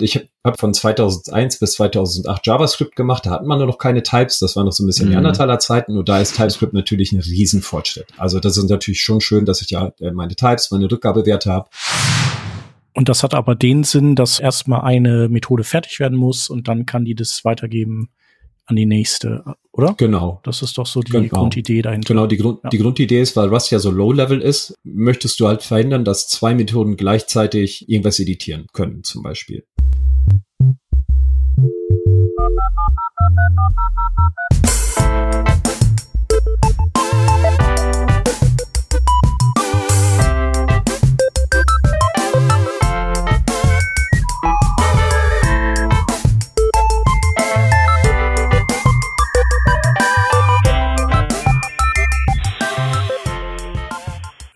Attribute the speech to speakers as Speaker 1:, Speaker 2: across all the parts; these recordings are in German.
Speaker 1: Ich habe von 2001 bis 2008 JavaScript gemacht, da hatten wir nur noch keine Types, das war noch so ein bisschen mhm. Neandertaler Zeiten und da ist TypeScript natürlich ein Riesenfortschritt. Also das ist natürlich schon schön, dass ich ja äh, meine Types, meine Rückgabewerte habe.
Speaker 2: Und das hat aber den Sinn, dass erstmal eine Methode fertig werden muss und dann kann die das weitergeben an die nächste, oder?
Speaker 1: Genau.
Speaker 2: Das ist doch so die genau. Grundidee dahinter.
Speaker 1: Genau, die, Grund, ja. die Grundidee ist, weil Rust ja so low-level ist, möchtest du halt verhindern, dass zwei Methoden gleichzeitig irgendwas editieren können, zum Beispiel.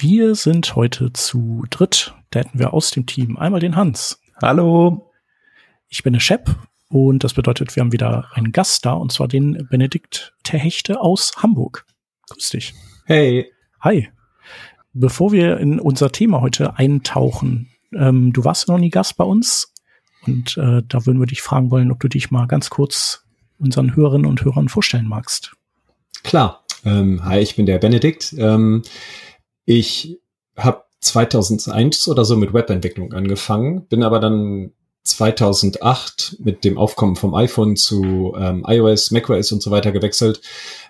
Speaker 2: Wir sind heute zu dritt. Da hätten wir aus dem Team einmal den Hans.
Speaker 3: Hallo.
Speaker 2: Ich bin der Shep und das bedeutet, wir haben wieder einen Gast da und zwar den Benedikt Terhechte aus Hamburg. Grüß dich.
Speaker 1: Hey.
Speaker 2: Hi. Bevor wir in unser Thema heute eintauchen, ähm, du warst noch nie Gast bei uns und äh, da würden wir dich fragen wollen, ob du dich mal ganz kurz unseren Hörerinnen und Hörern vorstellen magst.
Speaker 1: Klar. Ähm, hi, ich bin der Benedikt. Ähm, ich habe 2001 oder so mit Webentwicklung angefangen, bin aber dann 2008 mit dem Aufkommen vom iPhone zu ähm, iOS, macOS und so weiter gewechselt.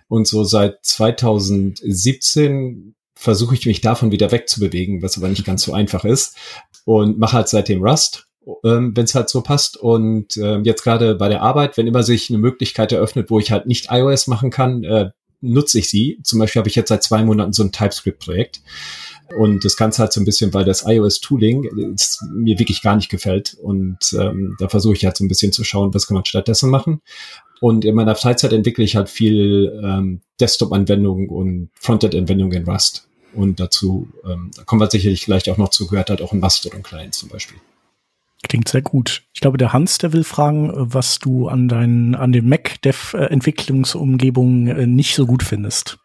Speaker 1: Und so seit 2017 versuche ich mich davon wieder wegzubewegen, was aber nicht ganz so einfach ist. Und mache halt seitdem Rust, ähm, wenn es halt so passt. Und ähm, jetzt gerade bei der Arbeit, wenn immer sich eine Möglichkeit eröffnet, wo ich halt nicht iOS machen kann, äh, nutze ich sie. Zum Beispiel habe ich jetzt seit zwei Monaten so ein TypeScript-Projekt. Und das Ganze halt so ein bisschen, weil das iOS-Tooling mir wirklich gar nicht gefällt. Und ähm, da versuche ich halt so ein bisschen zu schauen, was kann man stattdessen machen. Und in meiner Freizeit entwickle ich halt viel ähm, Desktop-Anwendungen und Frontend-Anwendungen in Rust. Und dazu, ähm, da kommen wir sicherlich gleich auch noch zu, gehört halt auch ein Mastodon-Client zum Beispiel.
Speaker 2: Klingt sehr gut. Ich glaube, der Hans, der will fragen, was du an deinen, an dem Mac-Dev-Entwicklungsumgebung äh, nicht so gut findest.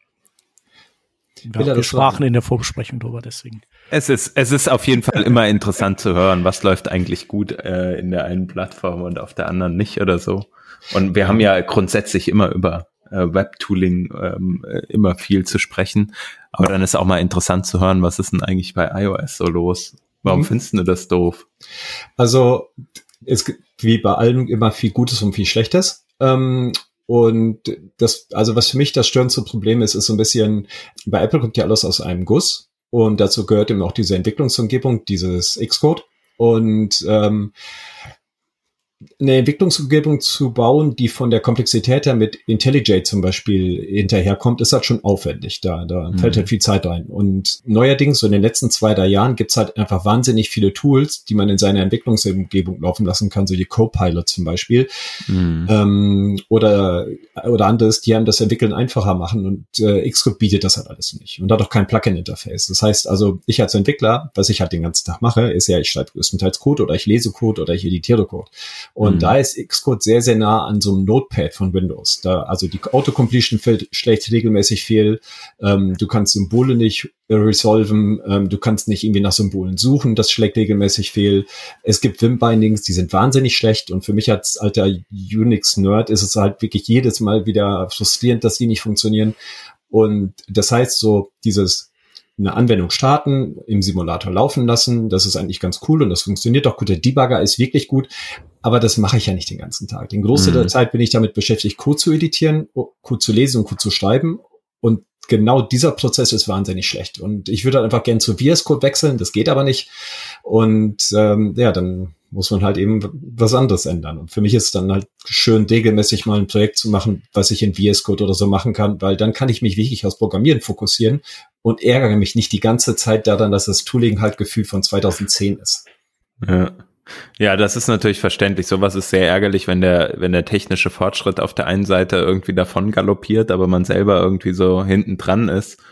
Speaker 2: Ja, wir sprachen in der Vorbesprechung drüber, deswegen.
Speaker 3: Es ist, es ist auf jeden Fall immer interessant zu hören, was läuft eigentlich gut äh, in der einen Plattform und auf der anderen nicht oder so. Und wir haben ja grundsätzlich immer über äh, Web-Tooling ähm, äh, immer viel zu sprechen. Aber dann ist auch mal interessant zu hören, was ist denn eigentlich bei iOS so los? Warum mhm. findest du das doof?
Speaker 1: Also es gibt wie bei allem immer viel Gutes und viel Schlechtes. Ähm, und das, also was für mich das störendste Problem ist, ist so ein bisschen, bei Apple kommt ja alles aus einem Guss. Und dazu gehört eben auch diese Entwicklungsumgebung, dieses Xcode. Und ähm, eine Entwicklungsumgebung zu bauen, die von der Komplexität her mit IntelliJ zum Beispiel hinterherkommt, ist halt schon aufwendig. Da, da mhm. fällt halt viel Zeit rein. Und neuerdings, so in den letzten zwei, drei Jahren, gibt's halt einfach wahnsinnig viele Tools, die man in seiner Entwicklungsumgebung laufen lassen kann, so die Copilot zum Beispiel. Mhm. Ähm, oder, oder anderes, die einem das Entwickeln einfacher machen. Und äh, Xcode bietet das halt alles nicht. Und hat auch kein Plugin-Interface. Das heißt also, ich als Entwickler, was ich halt den ganzen Tag mache, ist ja, ich schreibe größtenteils Code oder ich lese Code oder ich editiere Code. Und mhm. da ist Xcode sehr, sehr nah an so einem Notepad von Windows. Da, also die Autocompletion fällt, schlägt regelmäßig fehl. Ähm, du kannst Symbole nicht resolven. Ähm, du kannst nicht irgendwie nach Symbolen suchen. Das schlägt regelmäßig fehl. Es gibt Vim-Bindings, die sind wahnsinnig schlecht. Und für mich als alter Unix-Nerd ist es halt wirklich jedes Mal wieder frustrierend, dass die nicht funktionieren. Und das heißt so, dieses eine Anwendung starten, im Simulator laufen lassen. Das ist eigentlich ganz cool und das funktioniert auch gut. Der Debugger ist wirklich gut, aber das mache ich ja nicht den ganzen Tag. Den Großteil mhm. der Zeit bin ich damit beschäftigt, Code zu editieren, Code zu lesen und Code zu schreiben. Und genau dieser Prozess ist wahnsinnig schlecht. Und ich würde halt einfach gern zu VS Code wechseln, das geht aber nicht. Und ähm, ja, dann muss man halt eben was anderes ändern. Und für mich ist es dann halt schön, regelmäßig mal ein Projekt zu machen, was ich in VS Code oder so machen kann, weil dann kann ich mich wirklich aufs Programmieren fokussieren und ärgere mich nicht die ganze Zeit daran, dass das Tooling halt gefühlt von 2010 ist.
Speaker 3: Ja. Ja, das ist natürlich verständlich. Sowas ist sehr ärgerlich, wenn der, wenn der technische Fortschritt auf der einen Seite irgendwie davon galoppiert, aber man selber irgendwie so hinten dran ist.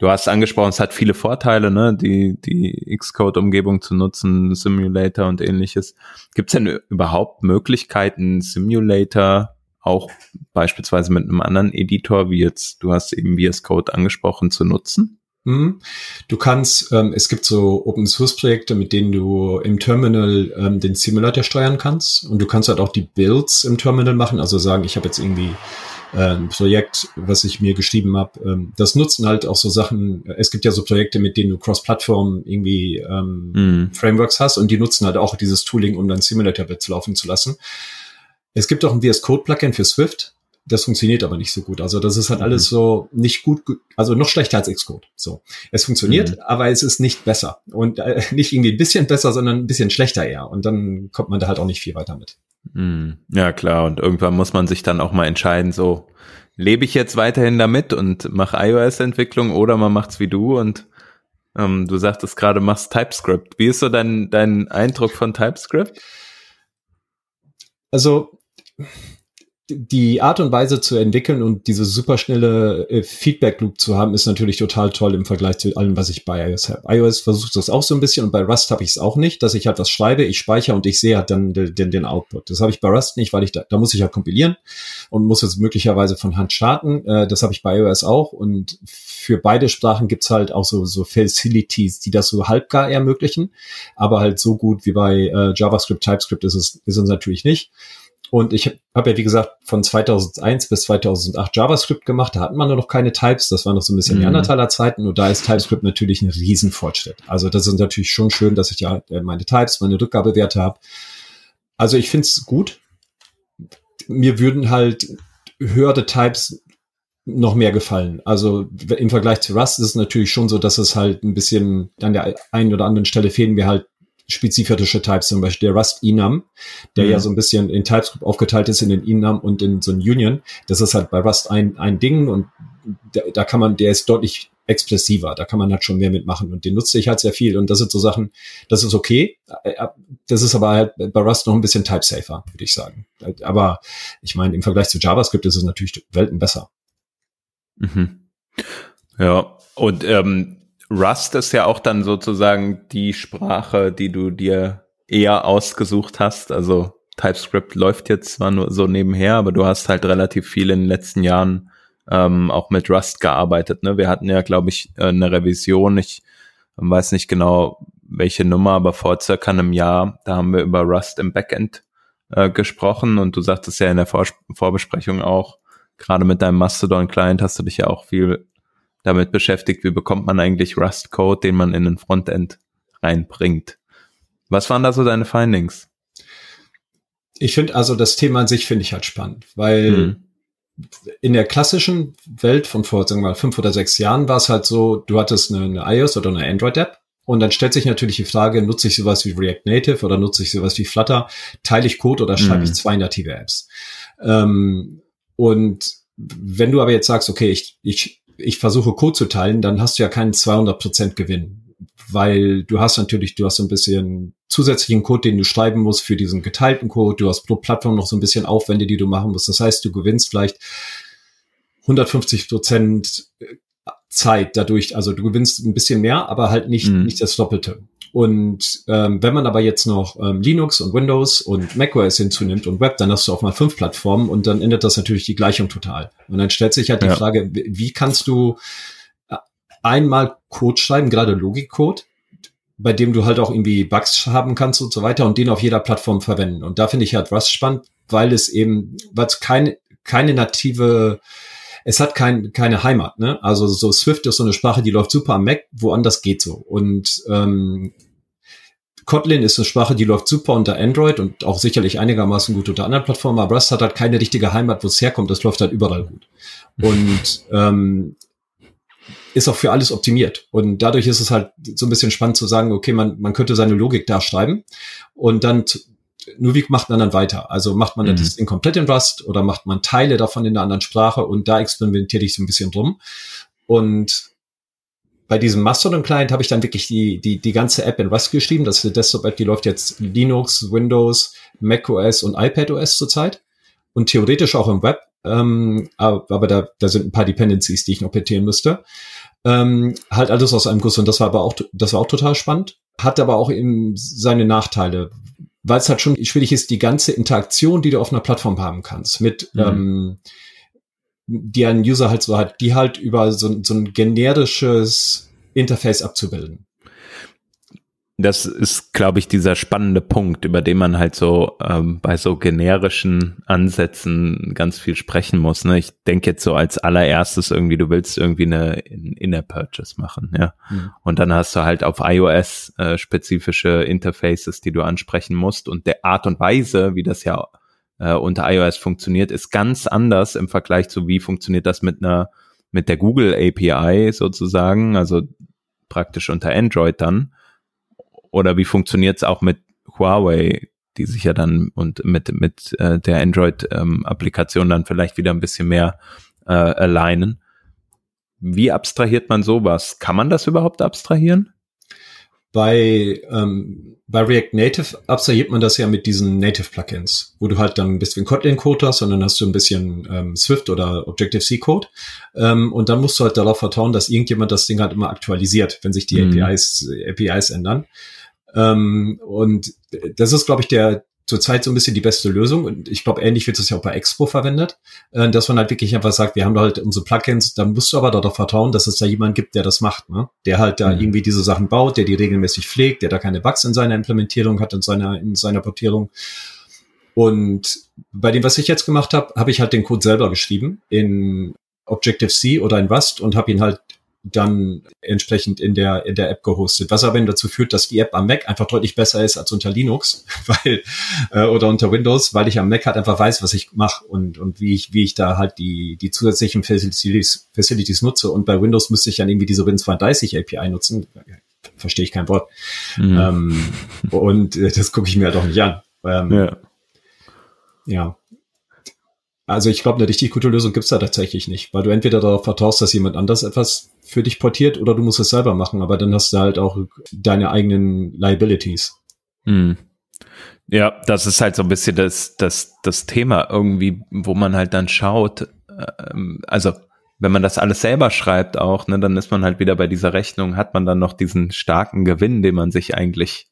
Speaker 3: Du hast angesprochen, es hat viele Vorteile, ne, die, die Xcode-Umgebung zu nutzen, Simulator und ähnliches. Gibt es denn überhaupt Möglichkeiten, Simulator auch beispielsweise mit einem anderen Editor, wie jetzt, du hast eben VS Code angesprochen, zu nutzen?
Speaker 1: Mhm. Du kannst, ähm, es gibt so Open Source Projekte, mit denen du im Terminal ähm, den Simulator steuern kannst und du kannst halt auch die Builds im Terminal machen, also sagen, ich habe jetzt irgendwie ein Projekt, was ich mir geschrieben habe. Ähm, das nutzen halt auch so Sachen, es gibt ja so Projekte, mit denen du Cross-Plattform irgendwie ähm, mhm. Frameworks hast und die nutzen halt auch dieses Tooling, um dann Simulator-Bits laufen zu lassen. Es gibt auch ein VS Code Plugin für Swift, das funktioniert aber nicht so gut. Also das ist halt mhm. alles so nicht gut, also noch schlechter als Xcode. So, es funktioniert, mhm. aber es ist nicht besser und äh, nicht irgendwie ein bisschen besser, sondern ein bisschen schlechter eher. Und dann kommt man da halt auch nicht viel weiter mit.
Speaker 3: Mhm. Ja klar. Und irgendwann muss man sich dann auch mal entscheiden, so lebe ich jetzt weiterhin damit und mache iOS-Entwicklung oder man macht's wie du und ähm, du sagtest gerade, machst TypeScript. Wie ist so dein dein Eindruck von TypeScript?
Speaker 1: Also die Art und Weise zu entwickeln und diese superschnelle äh, Feedback Loop zu haben, ist natürlich total toll im Vergleich zu allem, was ich bei iOS habe. iOS versucht das auch so ein bisschen und bei Rust habe ich es auch nicht, dass ich halt was schreibe, ich speichere und ich sehe halt dann den, den, den Output. Das habe ich bei Rust nicht, weil ich da, da muss ich halt kompilieren und muss jetzt möglicherweise von Hand starten. Äh, das habe ich bei iOS auch und für beide Sprachen gibt's halt auch so, so Facilities, die das so halbgar ermöglichen, aber halt so gut wie bei äh, JavaScript, TypeScript ist es, ist es natürlich nicht. Und ich habe ja, wie gesagt, von 2001 bis 2008 JavaScript gemacht. Da hatten wir noch keine Types. Das war noch so ein bisschen mhm. Neandertaler Zeiten. Und da ist TypeScript natürlich ein Riesenfortschritt. Also das ist natürlich schon schön, dass ich ja äh, meine Types, meine Rückgabewerte habe. Also ich finde es gut. Mir würden halt höhere Types noch mehr gefallen. Also im Vergleich zu Rust ist es natürlich schon so, dass es halt ein bisschen an der einen oder anderen Stelle fehlen mir halt spezifische Types, zum Beispiel der Rust Enum, der mhm. ja so ein bisschen in TypeScript aufgeteilt ist in den Enum und in so ein Union. Das ist halt bei Rust ein, ein Ding und da, da kann man, der ist deutlich expressiver, da kann man halt schon mehr mitmachen und den nutze ich halt sehr viel und das sind so Sachen, das ist okay, das ist aber halt bei Rust noch ein bisschen type-safer, würde ich sagen. Aber ich meine, im Vergleich zu JavaScript ist es natürlich Welten besser.
Speaker 3: Mhm. Ja, und ähm, Rust ist ja auch dann sozusagen die Sprache, die du dir eher ausgesucht hast. Also TypeScript läuft jetzt zwar nur so nebenher, aber du hast halt relativ viel in den letzten Jahren ähm, auch mit Rust gearbeitet. Ne? Wir hatten ja, glaube ich, äh, eine Revision. Ich weiß nicht genau, welche Nummer, aber vor circa einem Jahr, da haben wir über Rust im Backend äh, gesprochen und du sagtest ja in der Vor Vorbesprechung auch, gerade mit deinem Mastodon-Client hast du dich ja auch viel damit beschäftigt, wie bekommt man eigentlich Rust-Code, den man in ein Frontend reinbringt. Was waren da so deine Findings?
Speaker 1: Ich finde also das Thema an sich finde ich halt spannend, weil hm. in der klassischen Welt von vor, sagen wir mal, fünf oder sechs Jahren war es halt so, du hattest eine, eine iOS oder eine Android-App und dann stellt sich natürlich die Frage, nutze ich sowas wie React Native oder nutze ich sowas wie Flutter? Teile ich Code oder schreibe hm. ich zwei native Apps? Ähm, und wenn du aber jetzt sagst, okay, ich, ich ich versuche Code zu teilen, dann hast du ja keinen 200% Gewinn, weil du hast natürlich, du hast so ein bisschen zusätzlichen Code, den du schreiben musst für diesen geteilten Code. Du hast pro Plattform noch so ein bisschen Aufwände, die du machen musst. Das heißt, du gewinnst vielleicht 150% Zeit dadurch. Also du gewinnst ein bisschen mehr, aber halt nicht, mhm. nicht das Doppelte. Und ähm, wenn man aber jetzt noch ähm, Linux und Windows und macOS hinzunimmt und Web, dann hast du auch mal fünf Plattformen und dann ändert das natürlich die Gleichung total. Und dann stellt sich halt ja. die Frage, wie kannst du äh, einmal Code schreiben, gerade Logikcode, bei dem du halt auch irgendwie Bugs haben kannst und so weiter und den auf jeder Plattform verwenden. Und da finde ich halt Rust spannend, weil es eben, weil es keine, keine native es hat kein, keine Heimat. Ne? Also so Swift ist so eine Sprache, die läuft super am Mac, woanders geht so. Und ähm, Kotlin ist eine Sprache, die läuft super unter Android und auch sicherlich einigermaßen gut unter anderen Plattformen, aber Rust hat halt keine richtige Heimat, wo es herkommt. Das läuft halt überall gut. Und ähm, ist auch für alles optimiert. Und dadurch ist es halt so ein bisschen spannend zu sagen, okay, man, man könnte seine Logik da schreiben und dann nur wie macht man dann weiter? Also macht man mhm. das Ding komplett in Rust oder macht man Teile davon in einer anderen Sprache und da experimentiere ich so ein bisschen drum. Und bei diesem Mastodon-Client habe ich dann wirklich die, die, die ganze App in Rust geschrieben. Das ist eine Desktop-App, die läuft jetzt Linux, Windows, macOS und iPadOS zurzeit. Und theoretisch auch im Web. Ähm, aber da, da sind ein paar Dependencies, die ich noch petieren müsste. Ähm, halt alles aus einem Guss. Und das war aber auch, das war auch total spannend. Hat aber auch eben seine Nachteile. Weil es halt schon schwierig ist, die ganze Interaktion, die du auf einer Plattform haben kannst, mit mhm. ähm, die ein User halt so hat, die halt über so, so ein generisches Interface abzubilden.
Speaker 3: Das ist, glaube ich, dieser spannende Punkt, über den man halt so ähm, bei so generischen Ansätzen ganz viel sprechen muss. Ne? Ich denke jetzt so als allererstes irgendwie, du willst irgendwie eine Inner Purchase machen, ja. Mhm. Und dann hast du halt auf iOS äh, spezifische Interfaces, die du ansprechen musst. Und der Art und Weise, wie das ja äh, unter iOS funktioniert, ist ganz anders im Vergleich zu wie funktioniert das mit einer mit der Google API sozusagen, also praktisch unter Android dann. Oder wie funktioniert es auch mit Huawei, die sich ja dann und mit mit äh, der Android-Applikation ähm, dann vielleicht wieder ein bisschen mehr äh, alignen. Wie abstrahiert man sowas? Kann man das überhaupt abstrahieren?
Speaker 1: Bei, ähm, bei React Native abstrahiert man das ja mit diesen Native Plugins, wo du halt dann ein bisschen Kotlin-Code hast und dann hast du ein bisschen ähm, Swift oder Objective-C-Code. Ähm, und dann musst du halt darauf vertrauen, dass irgendjemand das Ding halt immer aktualisiert, wenn sich die mhm. APIs, APIs ändern. Ähm, und das ist, glaube ich, der, zurzeit so ein bisschen die beste Lösung. Und ich glaube, ähnlich wird es ja auch bei Expo verwendet, äh, dass man halt wirklich einfach sagt, wir haben da halt unsere Plugins, dann musst du aber darauf vertrauen, dass es da jemand gibt, der das macht, ne? Der halt da mhm. irgendwie diese Sachen baut, der die regelmäßig pflegt, der da keine Bugs in seiner Implementierung hat, in seiner, in seiner Portierung. Und bei dem, was ich jetzt gemacht habe, habe ich halt den Code selber geschrieben in Objective-C oder in Rust und habe ihn halt dann entsprechend in der, in der App gehostet. Was aber eben dazu führt, dass die App am Mac einfach deutlich besser ist als unter Linux, weil, äh, oder unter Windows, weil ich am Mac halt einfach weiß, was ich mache und, und wie ich, wie ich da halt die, die zusätzlichen Facilities, Facilities nutze. Und bei Windows müsste ich dann irgendwie diese Win32 API nutzen. Verstehe ich kein Wort. Mhm. Ähm, und äh, das gucke ich mir halt auch nicht an. Ähm, ja. ja. Also ich glaube, eine richtig gute Lösung gibt's da tatsächlich nicht, weil du entweder darauf vertraust, dass jemand anders etwas für dich portiert oder du musst es selber machen, aber dann hast du halt auch deine eigenen Liabilities.
Speaker 3: Hm. Ja, das ist halt so ein bisschen das, das, das Thema irgendwie, wo man halt dann schaut, ähm, also wenn man das alles selber schreibt auch, ne, dann ist man halt wieder bei dieser Rechnung, hat man dann noch diesen starken Gewinn, den man sich eigentlich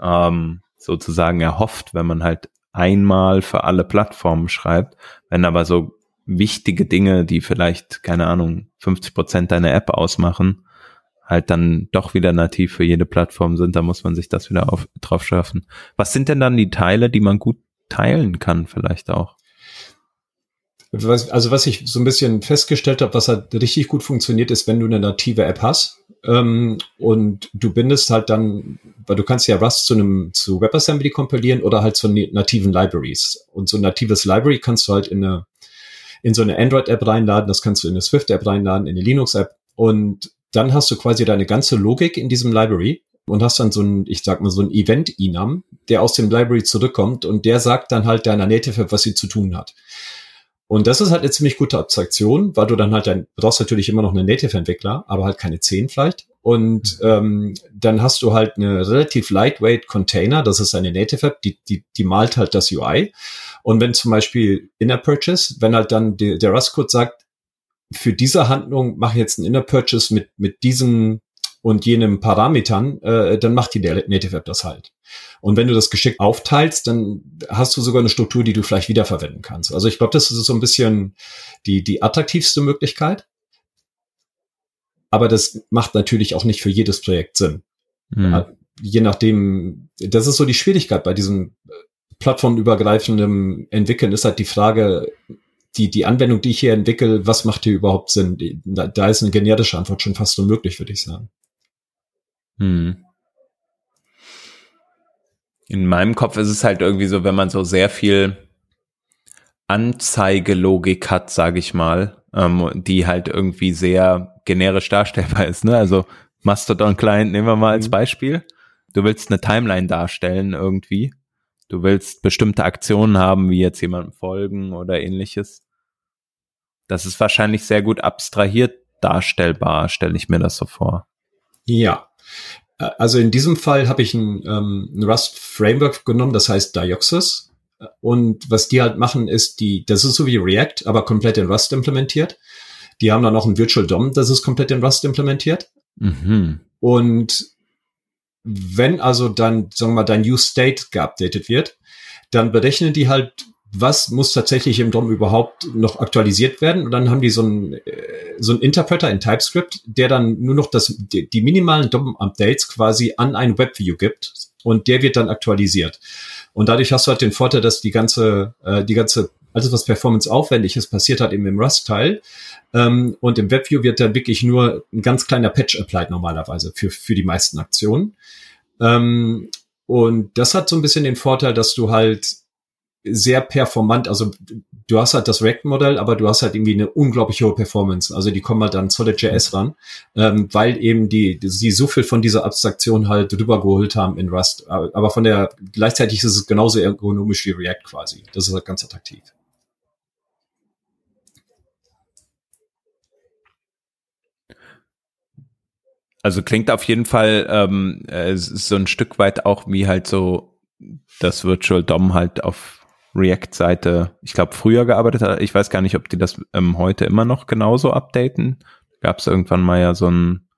Speaker 3: ähm, sozusagen erhofft, wenn man halt einmal für alle Plattformen schreibt. Wenn aber so wichtige Dinge, die vielleicht, keine Ahnung, 50 Prozent deiner App ausmachen, halt dann doch wieder nativ für jede Plattform sind, da muss man sich das wieder auf, drauf schaffen. Was sind denn dann die Teile, die man gut teilen kann, vielleicht auch?
Speaker 1: Also was ich so ein bisschen festgestellt habe, was halt richtig gut funktioniert, ist, wenn du eine native App hast ähm, und du bindest halt dann, weil du kannst ja Rust zu einem zu WebAssembly kompilieren oder halt zu nativen Libraries. Und so ein natives Library kannst du halt in eine in so eine Android-App reinladen, das kannst du in eine Swift-App reinladen, in eine Linux-App und dann hast du quasi deine ganze Logik in diesem Library und hast dann so ein, ich sag mal, so ein Event-Enum, der aus dem Library zurückkommt und der sagt dann halt deiner Native App, was sie zu tun hat. Und das ist halt eine ziemlich gute Abstraktion, weil du dann halt dein, brauchst natürlich immer noch einen Native-Entwickler, aber halt keine 10 vielleicht. Und ähm, dann hast du halt eine relativ lightweight Container, das ist eine Native App, die, die, die malt halt das UI. Und wenn zum Beispiel Inner Purchase, wenn halt dann die, der Rust-Code sagt, für diese Handlung mache ich jetzt einen Inner Purchase mit, mit diesem und jenem Parametern, äh, dann macht die Native App das halt. Und wenn du das geschickt aufteilst, dann hast du sogar eine Struktur, die du vielleicht wiederverwenden kannst. Also ich glaube, das ist so ein bisschen die, die attraktivste Möglichkeit. Aber das macht natürlich auch nicht für jedes Projekt Sinn. Mhm. Je nachdem, das ist so die Schwierigkeit bei diesem äh, plattformübergreifendem Entwickeln, ist halt die Frage, die, die Anwendung, die ich hier entwickle, was macht hier überhaupt Sinn? Da, da ist eine generische Antwort schon fast unmöglich, würde ich sagen. Hm.
Speaker 3: In meinem Kopf ist es halt irgendwie so, wenn man so sehr viel Anzeigelogik hat, sage ich mal, ähm, die halt irgendwie sehr generisch darstellbar ist. Ne? Also Mastodon Client nehmen wir mal als mhm. Beispiel. Du willst eine Timeline darstellen irgendwie. Du willst bestimmte Aktionen haben, wie jetzt jemandem folgen oder ähnliches. Das ist wahrscheinlich sehr gut abstrahiert darstellbar, stelle ich mir das so vor.
Speaker 1: Ja. Äh, also in diesem Fall habe ich ein, ähm, ein Rust Framework genommen, das heißt Dioxys. Und was die halt machen, ist die, das ist so wie React, aber komplett in Rust implementiert. Die haben dann noch ein Virtual DOM, das ist komplett in Rust implementiert. Mhm. Und wenn also dann, sagen wir mal, dein New State geupdatet wird, dann berechnen die halt, was muss tatsächlich im DOM überhaupt noch aktualisiert werden. Und dann haben die so einen, äh, so einen Interpreter in TypeScript, der dann nur noch das, die, die minimalen DOM-Updates quasi an ein Webview gibt. Und der wird dann aktualisiert. Und dadurch hast du halt den Vorteil, dass die ganze, äh, die ganze, alles was Performance aufwendig ist, passiert halt eben im Rust-Teil. Ähm, und im WebView wird dann wirklich nur ein ganz kleiner Patch applied normalerweise für, für die meisten Aktionen. Ähm, und das hat so ein bisschen den Vorteil, dass du halt sehr performant, also du hast halt das React-Modell, aber du hast halt irgendwie eine unglaublich hohe Performance. Also die kommen halt an Solid.js ran, ähm, weil eben die, sie so viel von dieser Abstraktion halt rübergeholt haben in Rust. Aber von der, gleichzeitig ist es genauso ergonomisch wie React quasi. Das ist halt ganz attraktiv.
Speaker 3: Also klingt auf jeden Fall ähm, äh, so ein Stück weit auch wie halt so das Virtual DOM halt auf React-Seite, ich glaube, früher gearbeitet hat. Ich weiß gar nicht, ob die das ähm, heute immer noch genauso updaten. Gab es irgendwann mal ja so einen,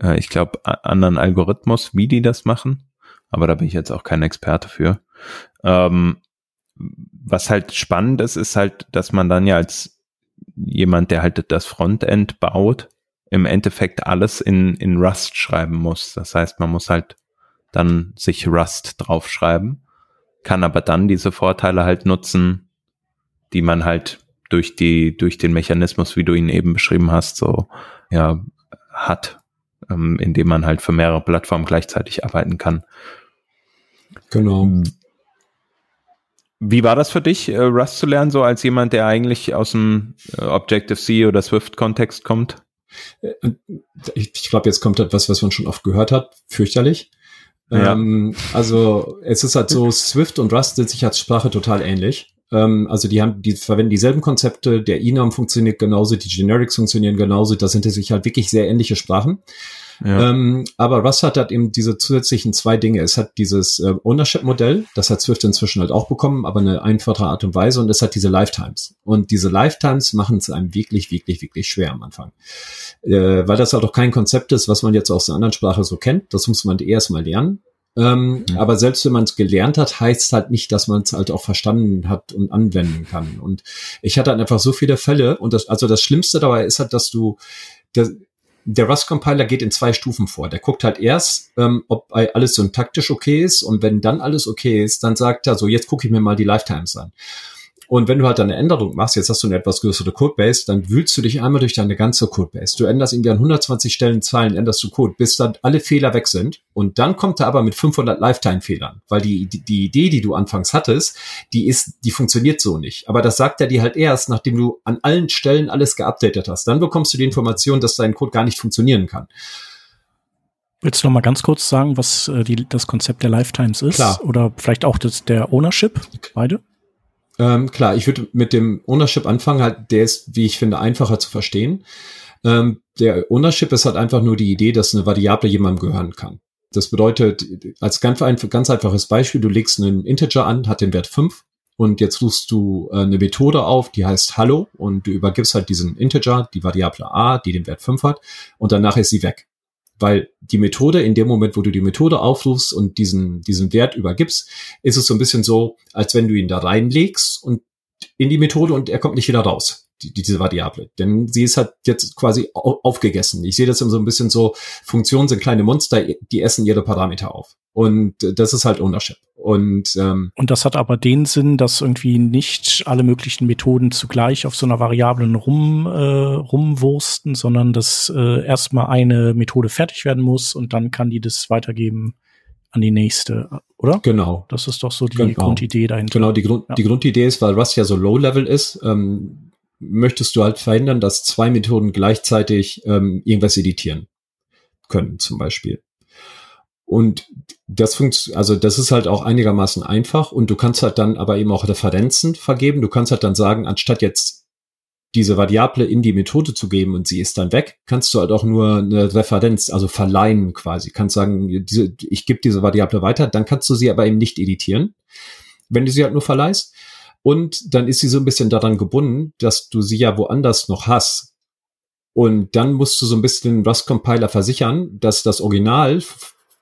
Speaker 3: äh, ich glaube, anderen Algorithmus, wie die das machen. Aber da bin ich jetzt auch kein Experte für. Ähm, was halt spannend ist, ist halt, dass man dann ja als jemand, der halt das Frontend baut, im Endeffekt alles in, in Rust schreiben muss. Das heißt, man muss halt dann sich Rust draufschreiben, kann aber dann diese Vorteile halt nutzen, die man halt durch die, durch den Mechanismus, wie du ihn eben beschrieben hast, so, ja, hat, ähm, indem man halt für mehrere Plattformen gleichzeitig arbeiten kann.
Speaker 1: Genau.
Speaker 3: Wie war das für dich, äh, Rust zu lernen, so als jemand, der eigentlich aus dem äh, Objective-C oder Swift-Kontext kommt?
Speaker 1: Äh, ich, ich glaube, jetzt kommt etwas, was man schon oft gehört hat, fürchterlich. Ja. Ähm, also es ist halt so, Swift und Rust sind sich als Sprache total ähnlich. Ähm, also die haben, die verwenden dieselben Konzepte, der Enum funktioniert genauso, die Generics funktionieren genauso, das sind sich halt wirklich sehr ähnliche Sprachen. Ja. Ähm, aber Rust hat halt eben diese zusätzlichen zwei Dinge. Es hat dieses äh, Ownership-Modell, das hat Swift inzwischen halt auch bekommen, aber eine einfache Art und Weise und es hat diese Lifetimes. Und diese Lifetimes machen es einem wirklich, wirklich, wirklich schwer am Anfang. Äh, weil das halt auch kein Konzept ist, was man jetzt aus der anderen Sprache so kennt. Das muss man erst mal lernen. Ähm, mhm. Aber selbst wenn man es gelernt hat, heißt halt nicht, dass man es halt auch verstanden hat und anwenden kann. Und ich hatte halt einfach so viele Fälle und das, also das Schlimmste dabei ist halt, dass du, das, der Rust-Compiler geht in zwei Stufen vor. Der guckt halt erst, ähm, ob alles syntaktisch okay ist und wenn dann alles okay ist, dann sagt er so, jetzt gucke ich mir mal die Lifetimes an. Und wenn du halt eine Änderung machst, jetzt hast du eine etwas größere Codebase, dann wühlst du dich einmal durch deine ganze Codebase. Du änderst irgendwie an 120 Stellen Zeilen, änderst du Code, bis dann alle Fehler weg sind. Und dann kommt er aber mit 500 Lifetime-Fehlern, weil die, die, die Idee, die du anfangs hattest, die ist, die funktioniert so nicht. Aber das sagt er dir halt erst, nachdem du an allen Stellen alles geupdatet hast. Dann bekommst du die Information, dass dein Code gar nicht funktionieren kann.
Speaker 2: Willst du noch mal ganz kurz sagen, was äh, die, das Konzept der Lifetimes ist?
Speaker 1: Klar.
Speaker 2: Oder vielleicht auch das, der Ownership, beide?
Speaker 1: Ähm, klar, ich würde mit dem Ownership anfangen, halt, der ist, wie ich finde, einfacher zu verstehen. Ähm, der Ownership ist halt einfach nur die Idee, dass eine Variable jemandem gehören kann. Das bedeutet, als ganz, ganz einfaches Beispiel, du legst einen Integer an, hat den Wert 5 und jetzt rufst du äh, eine Methode auf, die heißt Hallo und du übergibst halt diesen Integer, die Variable a, die den Wert 5 hat und danach ist sie weg. Weil die Methode, in dem Moment, wo du die Methode aufrufst und diesen, diesen Wert übergibst, ist es so ein bisschen so, als wenn du ihn da reinlegst und in die Methode und er kommt nicht wieder raus, die, diese Variable. Denn sie ist halt jetzt quasi aufgegessen. Ich sehe das immer so ein bisschen so, Funktionen sind kleine Monster, die essen ihre Parameter auf. Und das ist halt Ownership. Und, ähm,
Speaker 2: und das hat aber den Sinn, dass irgendwie nicht alle möglichen Methoden zugleich auf so einer Variablen rum, äh, rumwursten, sondern dass äh, erstmal eine Methode fertig werden muss und dann kann die das weitergeben an die nächste, oder?
Speaker 1: Genau.
Speaker 2: Das ist doch so die genau. Grundidee dahinter.
Speaker 1: Genau, die, Grund, ja. die Grundidee ist, weil Rust ja so low-level ist, ähm, möchtest du halt verhindern, dass zwei Methoden gleichzeitig ähm, irgendwas editieren können, zum Beispiel. Und das funktioniert, also das ist halt auch einigermaßen einfach und du kannst halt dann aber eben auch Referenzen vergeben. Du kannst halt dann sagen, anstatt jetzt diese Variable in die Methode zu geben und sie ist dann weg, kannst du halt auch nur eine Referenz, also verleihen quasi. Kannst sagen, diese, ich gebe diese Variable weiter, dann kannst du sie aber eben nicht editieren, wenn du sie halt nur verleihst. Und dann ist sie so ein bisschen daran gebunden, dass du sie ja woanders noch hast. Und dann musst du so ein bisschen den Rust-Compiler versichern, dass das Original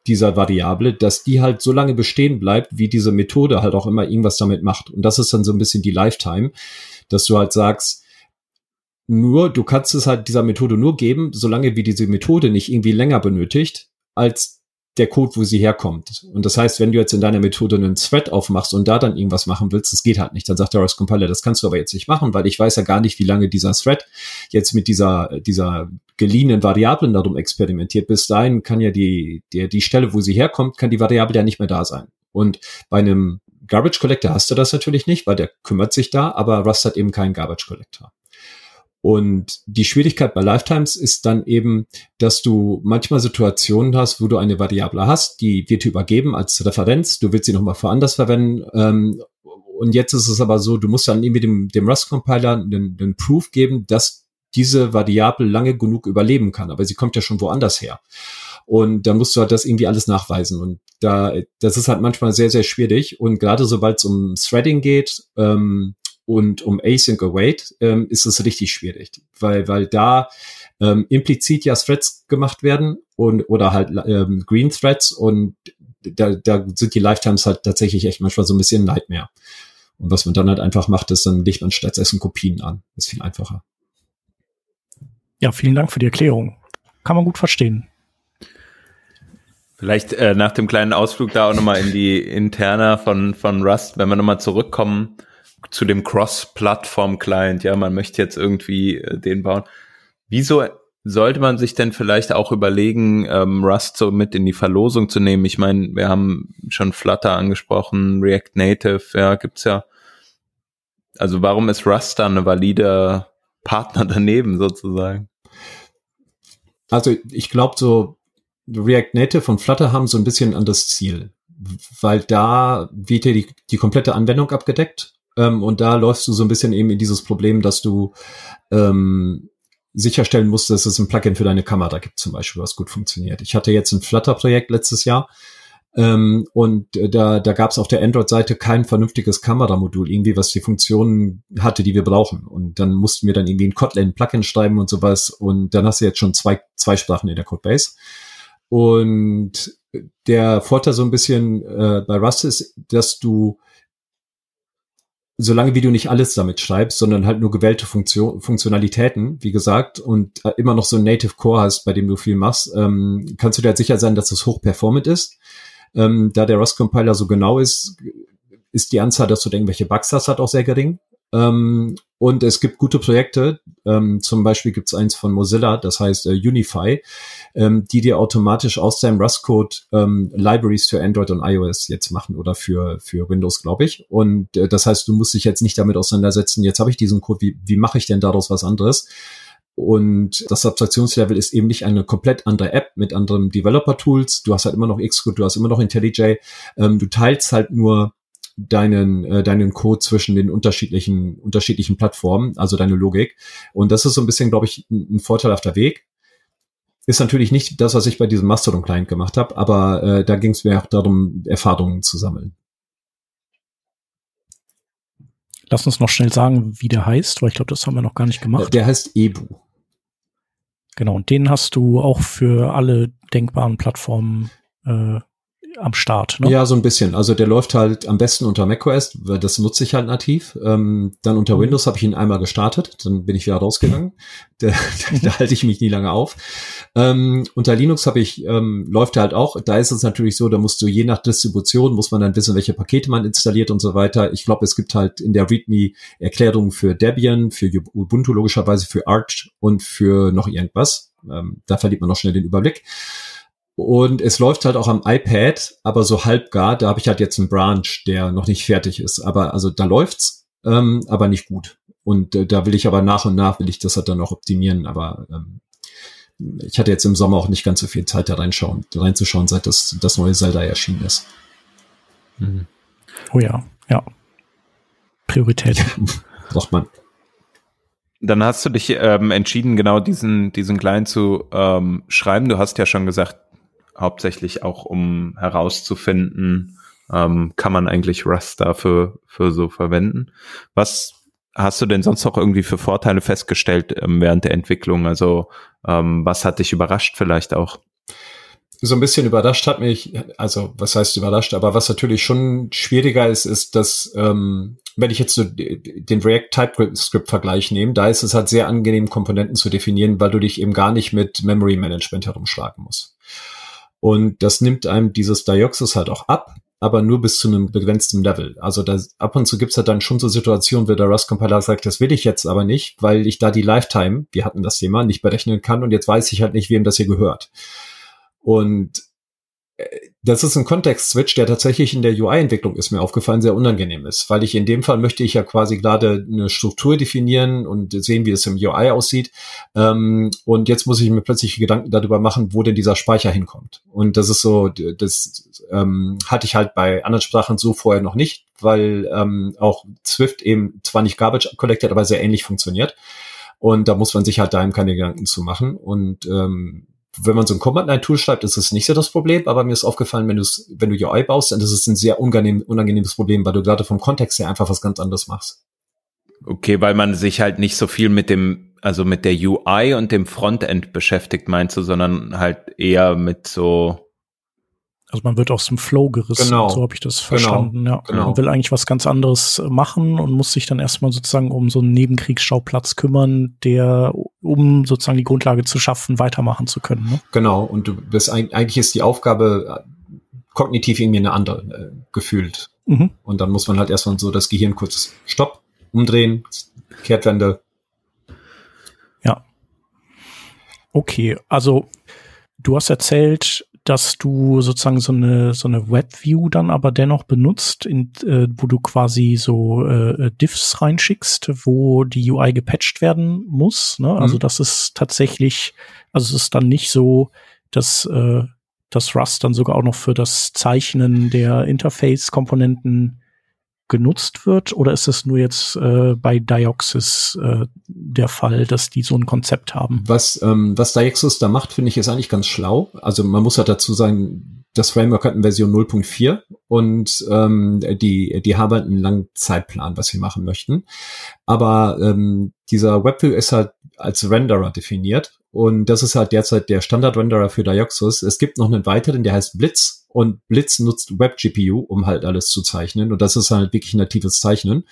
Speaker 1: dieser Variable, dass die halt so lange bestehen bleibt, wie diese Methode halt auch immer irgendwas damit macht. Und das ist dann so ein bisschen die Lifetime, dass du halt sagst, nur, du kannst es halt dieser Methode nur geben, solange wie diese Methode nicht irgendwie länger benötigt, als der Code, wo sie herkommt. Und das heißt, wenn du jetzt in deiner Methode einen Thread aufmachst und da dann irgendwas machen willst, das geht halt nicht. Dann sagt der Rust Compiler, das kannst du aber jetzt nicht machen, weil ich weiß ja gar nicht, wie lange dieser Thread jetzt mit dieser, dieser geliehenen Variablen darum experimentiert. Bis dahin kann ja die, die, die Stelle, wo sie herkommt, kann die Variable ja nicht mehr da sein. Und bei einem Garbage Collector hast du das natürlich nicht, weil der kümmert sich da, aber Rust hat eben keinen Garbage Collector. Und die Schwierigkeit bei Lifetimes ist dann eben, dass du manchmal Situationen hast, wo du eine Variable hast, die wird übergeben als Referenz, du willst sie nochmal für anders verwenden. Ähm, und jetzt ist es aber so, du musst dann irgendwie dem, dem Rust-Compiler den, den Proof geben, dass diese Variable lange genug überleben kann. Aber sie kommt ja schon woanders her. Und dann musst du halt das irgendwie alles nachweisen. Und da, das ist halt manchmal sehr, sehr schwierig. Und gerade sobald es um Threading geht, ähm, und um Async Await ähm, ist es richtig schwierig, weil, weil da ähm, implizit ja Threads gemacht werden und oder halt ähm, Green Threads und da, da sind die Lifetimes halt tatsächlich echt manchmal so ein bisschen Nightmare. Und was man dann halt einfach macht, ist, dann legt man stattdessen Kopien an. Das ist viel einfacher.
Speaker 2: Ja, vielen Dank für die Erklärung. Kann man gut verstehen.
Speaker 3: Vielleicht äh, nach dem kleinen Ausflug da auch nochmal in die Interna von, von Rust, wenn wir nochmal zurückkommen zu dem Cross-Plattform-Client, ja, man möchte jetzt irgendwie äh, den bauen. Wieso sollte man sich denn vielleicht auch überlegen, ähm, Rust so mit in die Verlosung zu nehmen? Ich meine, wir haben schon Flutter angesprochen, React Native, ja, gibt's ja. Also warum ist Rust da eine valide Partner daneben sozusagen?
Speaker 1: Also ich glaube so, React Native und Flutter haben so ein bisschen an das Ziel, weil da wird ja die, die komplette Anwendung abgedeckt ähm, und da läufst du so ein bisschen eben in dieses Problem, dass du ähm, sicherstellen musst, dass es ein Plugin für deine Kamera gibt, zum Beispiel, was gut funktioniert. Ich hatte jetzt ein Flutter-Projekt letztes Jahr. Ähm, und da, da gab es auf der Android-Seite kein vernünftiges Kameramodul, irgendwie, was die Funktionen hatte, die wir brauchen. Und dann mussten wir dann irgendwie ein Kotlin-Plugin schreiben und sowas. Und dann hast du jetzt schon zwei, zwei Sprachen in der Codebase. Und der Vorteil so ein bisschen äh, bei Rust ist, dass du solange wie du nicht alles damit schreibst, sondern halt nur gewählte Funktion, Funktionalitäten, wie gesagt, und äh, immer noch so ein Native Core hast, bei dem du viel machst, ähm, kannst du dir halt sicher sein, dass es hochperformant ist. Ähm, da der Rust Compiler so genau ist, ist die Anzahl, dass du irgendwelche Bugs hast, halt auch sehr gering. Ähm, und es gibt gute Projekte, ähm, zum Beispiel gibt es eins von Mozilla, das heißt äh, Unify, ähm, die dir automatisch aus deinem Rust-Code ähm, Libraries für Android und iOS jetzt machen oder für, für Windows, glaube ich. Und äh, das heißt, du musst dich jetzt nicht damit auseinandersetzen, jetzt habe ich diesen Code, wie, wie mache ich denn daraus was anderes? Und das Abstraktionslevel ist eben nicht eine komplett andere App mit anderen Developer-Tools. Du hast halt immer noch Xcode, du hast immer noch IntelliJ. Ähm, du teilst halt nur deinen, äh, deinen Code zwischen den unterschiedlichen, unterschiedlichen Plattformen, also deine Logik. Und das ist so ein bisschen, glaube ich, ein, ein vorteilhafter Weg. Ist natürlich nicht das, was ich bei diesem Mastodon-Client gemacht habe, aber äh, da ging es mir auch darum, Erfahrungen zu sammeln.
Speaker 2: Lass uns noch schnell sagen, wie der heißt, weil ich glaube, das haben wir noch gar nicht gemacht.
Speaker 1: Der heißt Ebu.
Speaker 2: Genau, und den hast du auch für alle denkbaren Plattformen äh, am Start.
Speaker 1: Ne? Ja, so ein bisschen. Also der läuft halt am besten unter macOS, weil das nutze ich halt nativ. Ähm, dann unter mhm. Windows habe ich ihn einmal gestartet, dann bin ich wieder rausgegangen. da, da halte ich mich nie lange auf. Ähm, unter Linux habe ich, ähm, läuft er halt auch. Da ist es natürlich so, da musst du je nach Distribution, muss man dann wissen, welche Pakete man installiert und so weiter. Ich glaube, es gibt halt in der README Erklärungen für Debian, für Ubuntu logischerweise, für Arch und für noch irgendwas. Ähm, da verliert man noch schnell den Überblick. Und es läuft halt auch am iPad, aber so halbgar. Da habe ich halt jetzt einen Branch, der noch nicht fertig ist. Aber also da läuft's, ähm, aber nicht gut. Und äh, da will ich aber nach und nach will ich das halt dann noch optimieren. Aber ähm, ich hatte jetzt im Sommer auch nicht ganz so viel Zeit da reinschauen, reinzuschauen, seit das, das neue Zelda erschienen ist.
Speaker 2: Mhm. Oh ja, ja. Priorität.
Speaker 1: Braucht man.
Speaker 3: dann hast du dich ähm, entschieden, genau diesen, diesen Client zu ähm, schreiben. Du hast ja schon gesagt, hauptsächlich auch um herauszufinden, ähm, kann man eigentlich Rust dafür für so verwenden. Was hast du denn sonst noch irgendwie für Vorteile festgestellt ähm, während der Entwicklung? Also ähm, was hat dich überrascht vielleicht auch?
Speaker 1: so ein bisschen überrascht hat mich, also was heißt überrascht, aber was natürlich schon schwieriger ist, ist, dass ähm, wenn ich jetzt so den React TypeScript Vergleich nehme, da ist es halt sehr angenehm, Komponenten zu definieren, weil du dich eben gar nicht mit Memory Management herumschlagen musst. Und das nimmt einem dieses Dioxys halt auch ab, aber nur bis zu einem begrenzten Level. Also da, ab und zu gibt's halt dann schon so Situationen, wo der Rust-Compiler sagt, das will ich jetzt aber nicht, weil ich da die Lifetime, wir hatten das Thema, nicht berechnen kann und jetzt weiß ich halt nicht, wem das hier gehört. Und das ist ein Kontext-Switch, der tatsächlich in der UI-Entwicklung ist mir aufgefallen, sehr unangenehm ist, weil ich in dem Fall möchte ich ja quasi gerade eine Struktur definieren und sehen, wie es im UI aussieht. Ähm, und jetzt muss ich mir plötzlich Gedanken darüber machen, wo denn dieser Speicher hinkommt. Und das ist so, das ähm, hatte ich halt bei anderen Sprachen so vorher noch nicht, weil ähm, auch Swift eben zwar nicht Garbage collected, aber sehr ähnlich funktioniert. Und da muss man sich halt da eben keine Gedanken zu machen. Und ähm, wenn man so ein Command-Line-Tool schreibt, ist es nicht so das Problem, aber mir ist aufgefallen, wenn du wenn du UI baust, dann ist es ein sehr unangenehm, unangenehmes Problem, weil du gerade vom Kontext her einfach was ganz anderes machst.
Speaker 3: Okay, weil man sich halt nicht so viel mit dem, also mit der UI und dem Frontend beschäftigt, meinst du, sondern halt eher mit so
Speaker 2: also man wird aus dem Flow gerissen, genau. so habe ich das genau. verstanden. Genau. Ja. Genau. Man will eigentlich was ganz anderes machen und muss sich dann erstmal sozusagen um so einen Nebenkriegsschauplatz kümmern, der, um sozusagen die Grundlage zu schaffen, weitermachen zu können. Ne?
Speaker 1: Genau, und du bist eigentlich ist die Aufgabe äh, kognitiv irgendwie eine andere äh, gefühlt. Mhm. Und dann muss man halt erstmal so das Gehirn kurz stopp, umdrehen, Kehrtwende.
Speaker 2: Ja. Okay, also du hast erzählt, dass du sozusagen so eine so eine Webview dann aber dennoch benutzt, in, äh, wo du quasi so äh, Diffs reinschickst, wo die UI gepatcht werden muss. Ne? Also mhm. das ist tatsächlich, also es ist dann nicht so, dass äh, das Rust dann sogar auch noch für das Zeichnen der Interface-Komponenten genutzt wird? Oder ist es nur jetzt äh, bei Dioxys äh, der Fall, dass die so ein Konzept haben?
Speaker 1: Was, ähm, was Dioxys da macht, finde ich, ist eigentlich ganz schlau. Also man muss halt dazu sagen, das Framework hat eine Version 0.4 und ähm, die, die haben einen langen Zeitplan, was sie machen möchten. Aber ähm, dieser Webview ist halt als Renderer definiert und das ist halt derzeit der Standard-Renderer für Dioxys. Es gibt noch einen weiteren, der heißt Blitz und Blitz nutzt WebGPU, um halt alles zu zeichnen. Und das ist halt wirklich natives Zeichnen.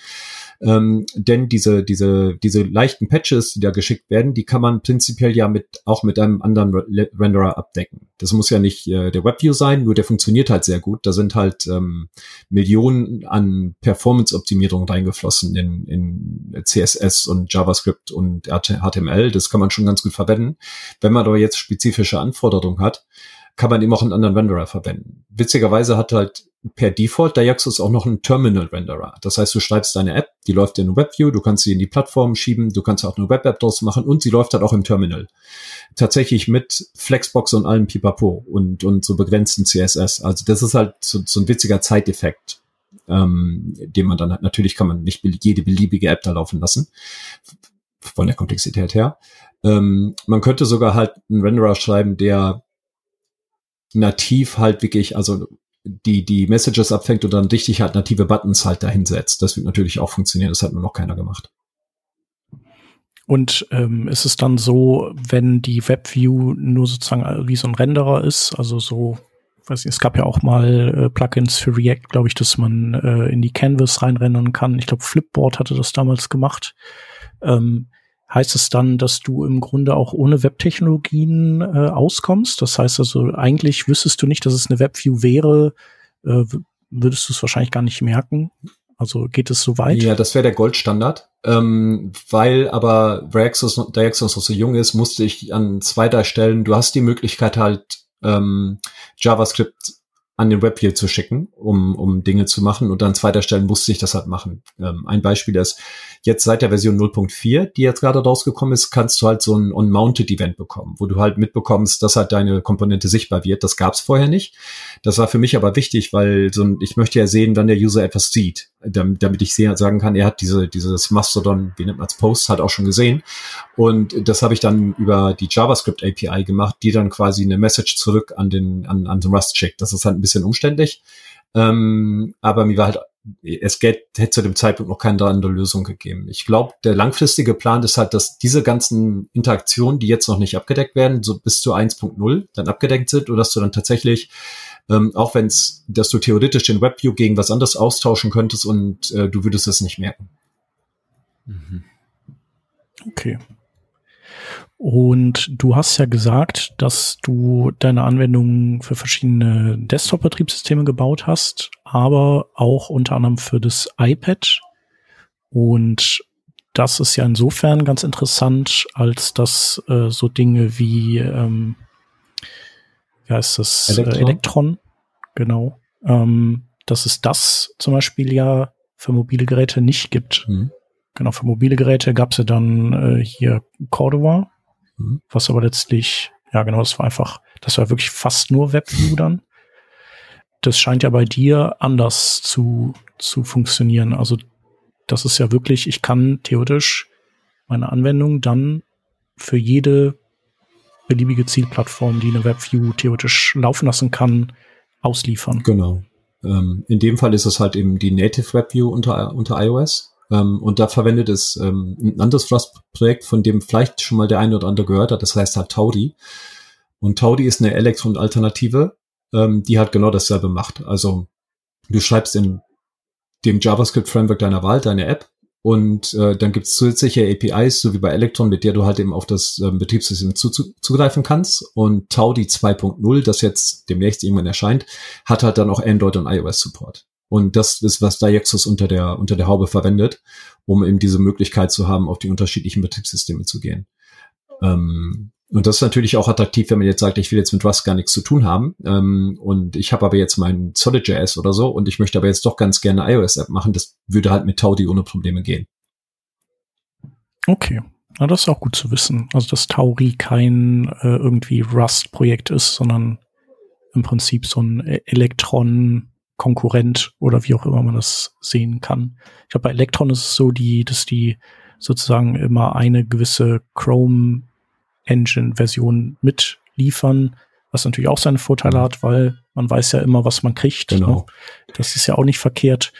Speaker 1: Ähm, denn diese, diese, diese leichten Patches, die da geschickt werden, die kann man prinzipiell ja mit, auch mit einem anderen Renderer abdecken. Das muss ja nicht äh, der WebView sein, nur der funktioniert halt sehr gut. Da sind halt ähm, Millionen an Performance-Optimierungen reingeflossen in, in CSS und JavaScript und HTML. Das kann man schon ganz gut verwenden. Wenn man aber jetzt spezifische Anforderungen hat, kann man eben auch einen anderen Renderer verwenden. Witzigerweise hat halt per Default Dioxys auch noch einen Terminal-Renderer. Das heißt, du schreibst deine App, die läuft in WebView, du kannst sie in die Plattform schieben, du kannst auch eine Web-App draus machen und sie läuft halt auch im Terminal. Tatsächlich mit Flexbox und allem Pipapo und, und so begrenzten CSS. Also das ist halt so, so ein witziger Zeiteffekt, ähm, den man dann hat. Natürlich kann man nicht jede beliebige App da laufen lassen, von der Komplexität her. Ähm, man könnte sogar halt einen Renderer schreiben, der nativ halt wirklich, also die, die Messages abfängt und dann richtig halt native Buttons halt dahinsetzt. Das wird natürlich auch funktionieren, das hat nur noch keiner gemacht.
Speaker 2: Und ähm, ist es dann so, wenn die WebView nur sozusagen wie so ein Renderer ist, also so, weiß nicht, es gab ja auch mal äh, Plugins für React, glaube ich, dass man äh, in die Canvas reinrendern kann. Ich glaube, Flipboard hatte das damals gemacht. Ähm, heißt es dann, dass du im Grunde auch ohne Webtechnologien äh, auskommst. Das heißt also, eigentlich wüsstest du nicht, dass es eine Webview wäre, äh, würdest du es wahrscheinlich gar nicht merken. Also geht es so weit?
Speaker 1: Ja, das wäre der Goldstandard. Ähm, weil aber Reaxos, Diaxos noch so jung ist, musste ich an zweiter Stellen, du hast die Möglichkeit halt ähm, JavaScript an den Webview zu schicken um, um Dinge zu machen. Und an zweiter Stelle musste ich das halt machen. Ähm, ein Beispiel ist, jetzt seit der Version 0.4, die jetzt gerade rausgekommen ist, kannst du halt so ein On-Mounted-Event bekommen, wo du halt mitbekommst, dass halt deine Komponente sichtbar wird. Das gab es vorher nicht. Das war für mich aber wichtig, weil so ein, ich möchte ja sehen, wann der User etwas sieht, damit, damit ich sagen kann, er hat diese, dieses Mastodon, wie nennt man es, Post, halt auch schon gesehen. Und das habe ich dann über die JavaScript API gemacht, die dann quasi eine Message zurück an den, an, an den Rust schickt. Das ist halt ein bisschen umständlich. Ähm, aber mir war halt, es hätte zu dem Zeitpunkt noch keine andere Lösung gegeben. Ich glaube, der langfristige Plan ist halt, dass diese ganzen Interaktionen, die jetzt noch nicht abgedeckt werden, so bis zu 1.0 dann abgedeckt sind und dass du dann tatsächlich ähm, auch wenn es, dass du theoretisch den WebView gegen was anderes austauschen könntest und äh, du würdest es nicht merken.
Speaker 2: Mhm. Okay. Und du hast ja gesagt, dass du deine Anwendungen für verschiedene Desktop-Betriebssysteme gebaut hast, aber auch unter anderem für das iPad. Und das ist ja insofern ganz interessant, als dass äh, so Dinge wie, ähm, wie heißt das, Elektron, äh, Elektron genau, ähm, dass es das zum Beispiel ja für mobile Geräte nicht gibt. Mhm. Genau, für mobile Geräte gab es ja dann äh, hier Cordova, Mhm. Was aber letztlich, ja genau, das war einfach, das war wirklich fast nur WebView dann. Das scheint ja bei dir anders zu, zu funktionieren. Also das ist ja wirklich, ich kann theoretisch meine Anwendung dann für jede beliebige Zielplattform, die eine WebView theoretisch laufen lassen kann, ausliefern.
Speaker 1: Genau. Ähm, in dem Fall ist es halt eben die Native WebView unter, unter iOS. Ähm, und da verwendet es ähm, ein anderes Rust-Projekt, von dem vielleicht schon mal der eine oder andere gehört hat. Das heißt halt Taudi. Und Taudi ist eine Elektron-Alternative, ähm, die halt genau dasselbe macht. Also du schreibst in dem JavaScript-Framework deiner Wahl deine App und äh, dann gibt es zusätzliche APIs, so wie bei Electron, mit der du halt eben auf das äh, Betriebssystem zu, zu, zugreifen kannst. Und Taudi 2.0, das jetzt demnächst irgendwann erscheint, hat halt dann auch Android und iOS Support. Und das ist, was Diaxos unter der, unter der Haube verwendet, um eben diese Möglichkeit zu haben, auf die unterschiedlichen Betriebssysteme zu gehen. Ähm, und das ist natürlich auch attraktiv, wenn man jetzt sagt, ich will jetzt mit Rust gar nichts zu tun haben. Ähm, und ich habe aber jetzt meinen Solid.js oder so und ich möchte aber jetzt doch ganz gerne eine iOS-App machen. Das würde halt mit Taudi ohne Probleme gehen.
Speaker 2: Okay. Na, das ist auch gut zu wissen. Also, dass Tauri kein äh, irgendwie Rust-Projekt ist, sondern im Prinzip so ein Elektron Konkurrent oder wie auch immer man das sehen kann. Ich glaube, bei Electron ist es so, die, dass die sozusagen immer eine gewisse Chrome Engine Version mitliefern, was natürlich auch seine Vorteile hat, weil man weiß ja immer, was man kriegt.
Speaker 1: Genau. Ne?
Speaker 2: Das ist ja auch nicht verkehrt.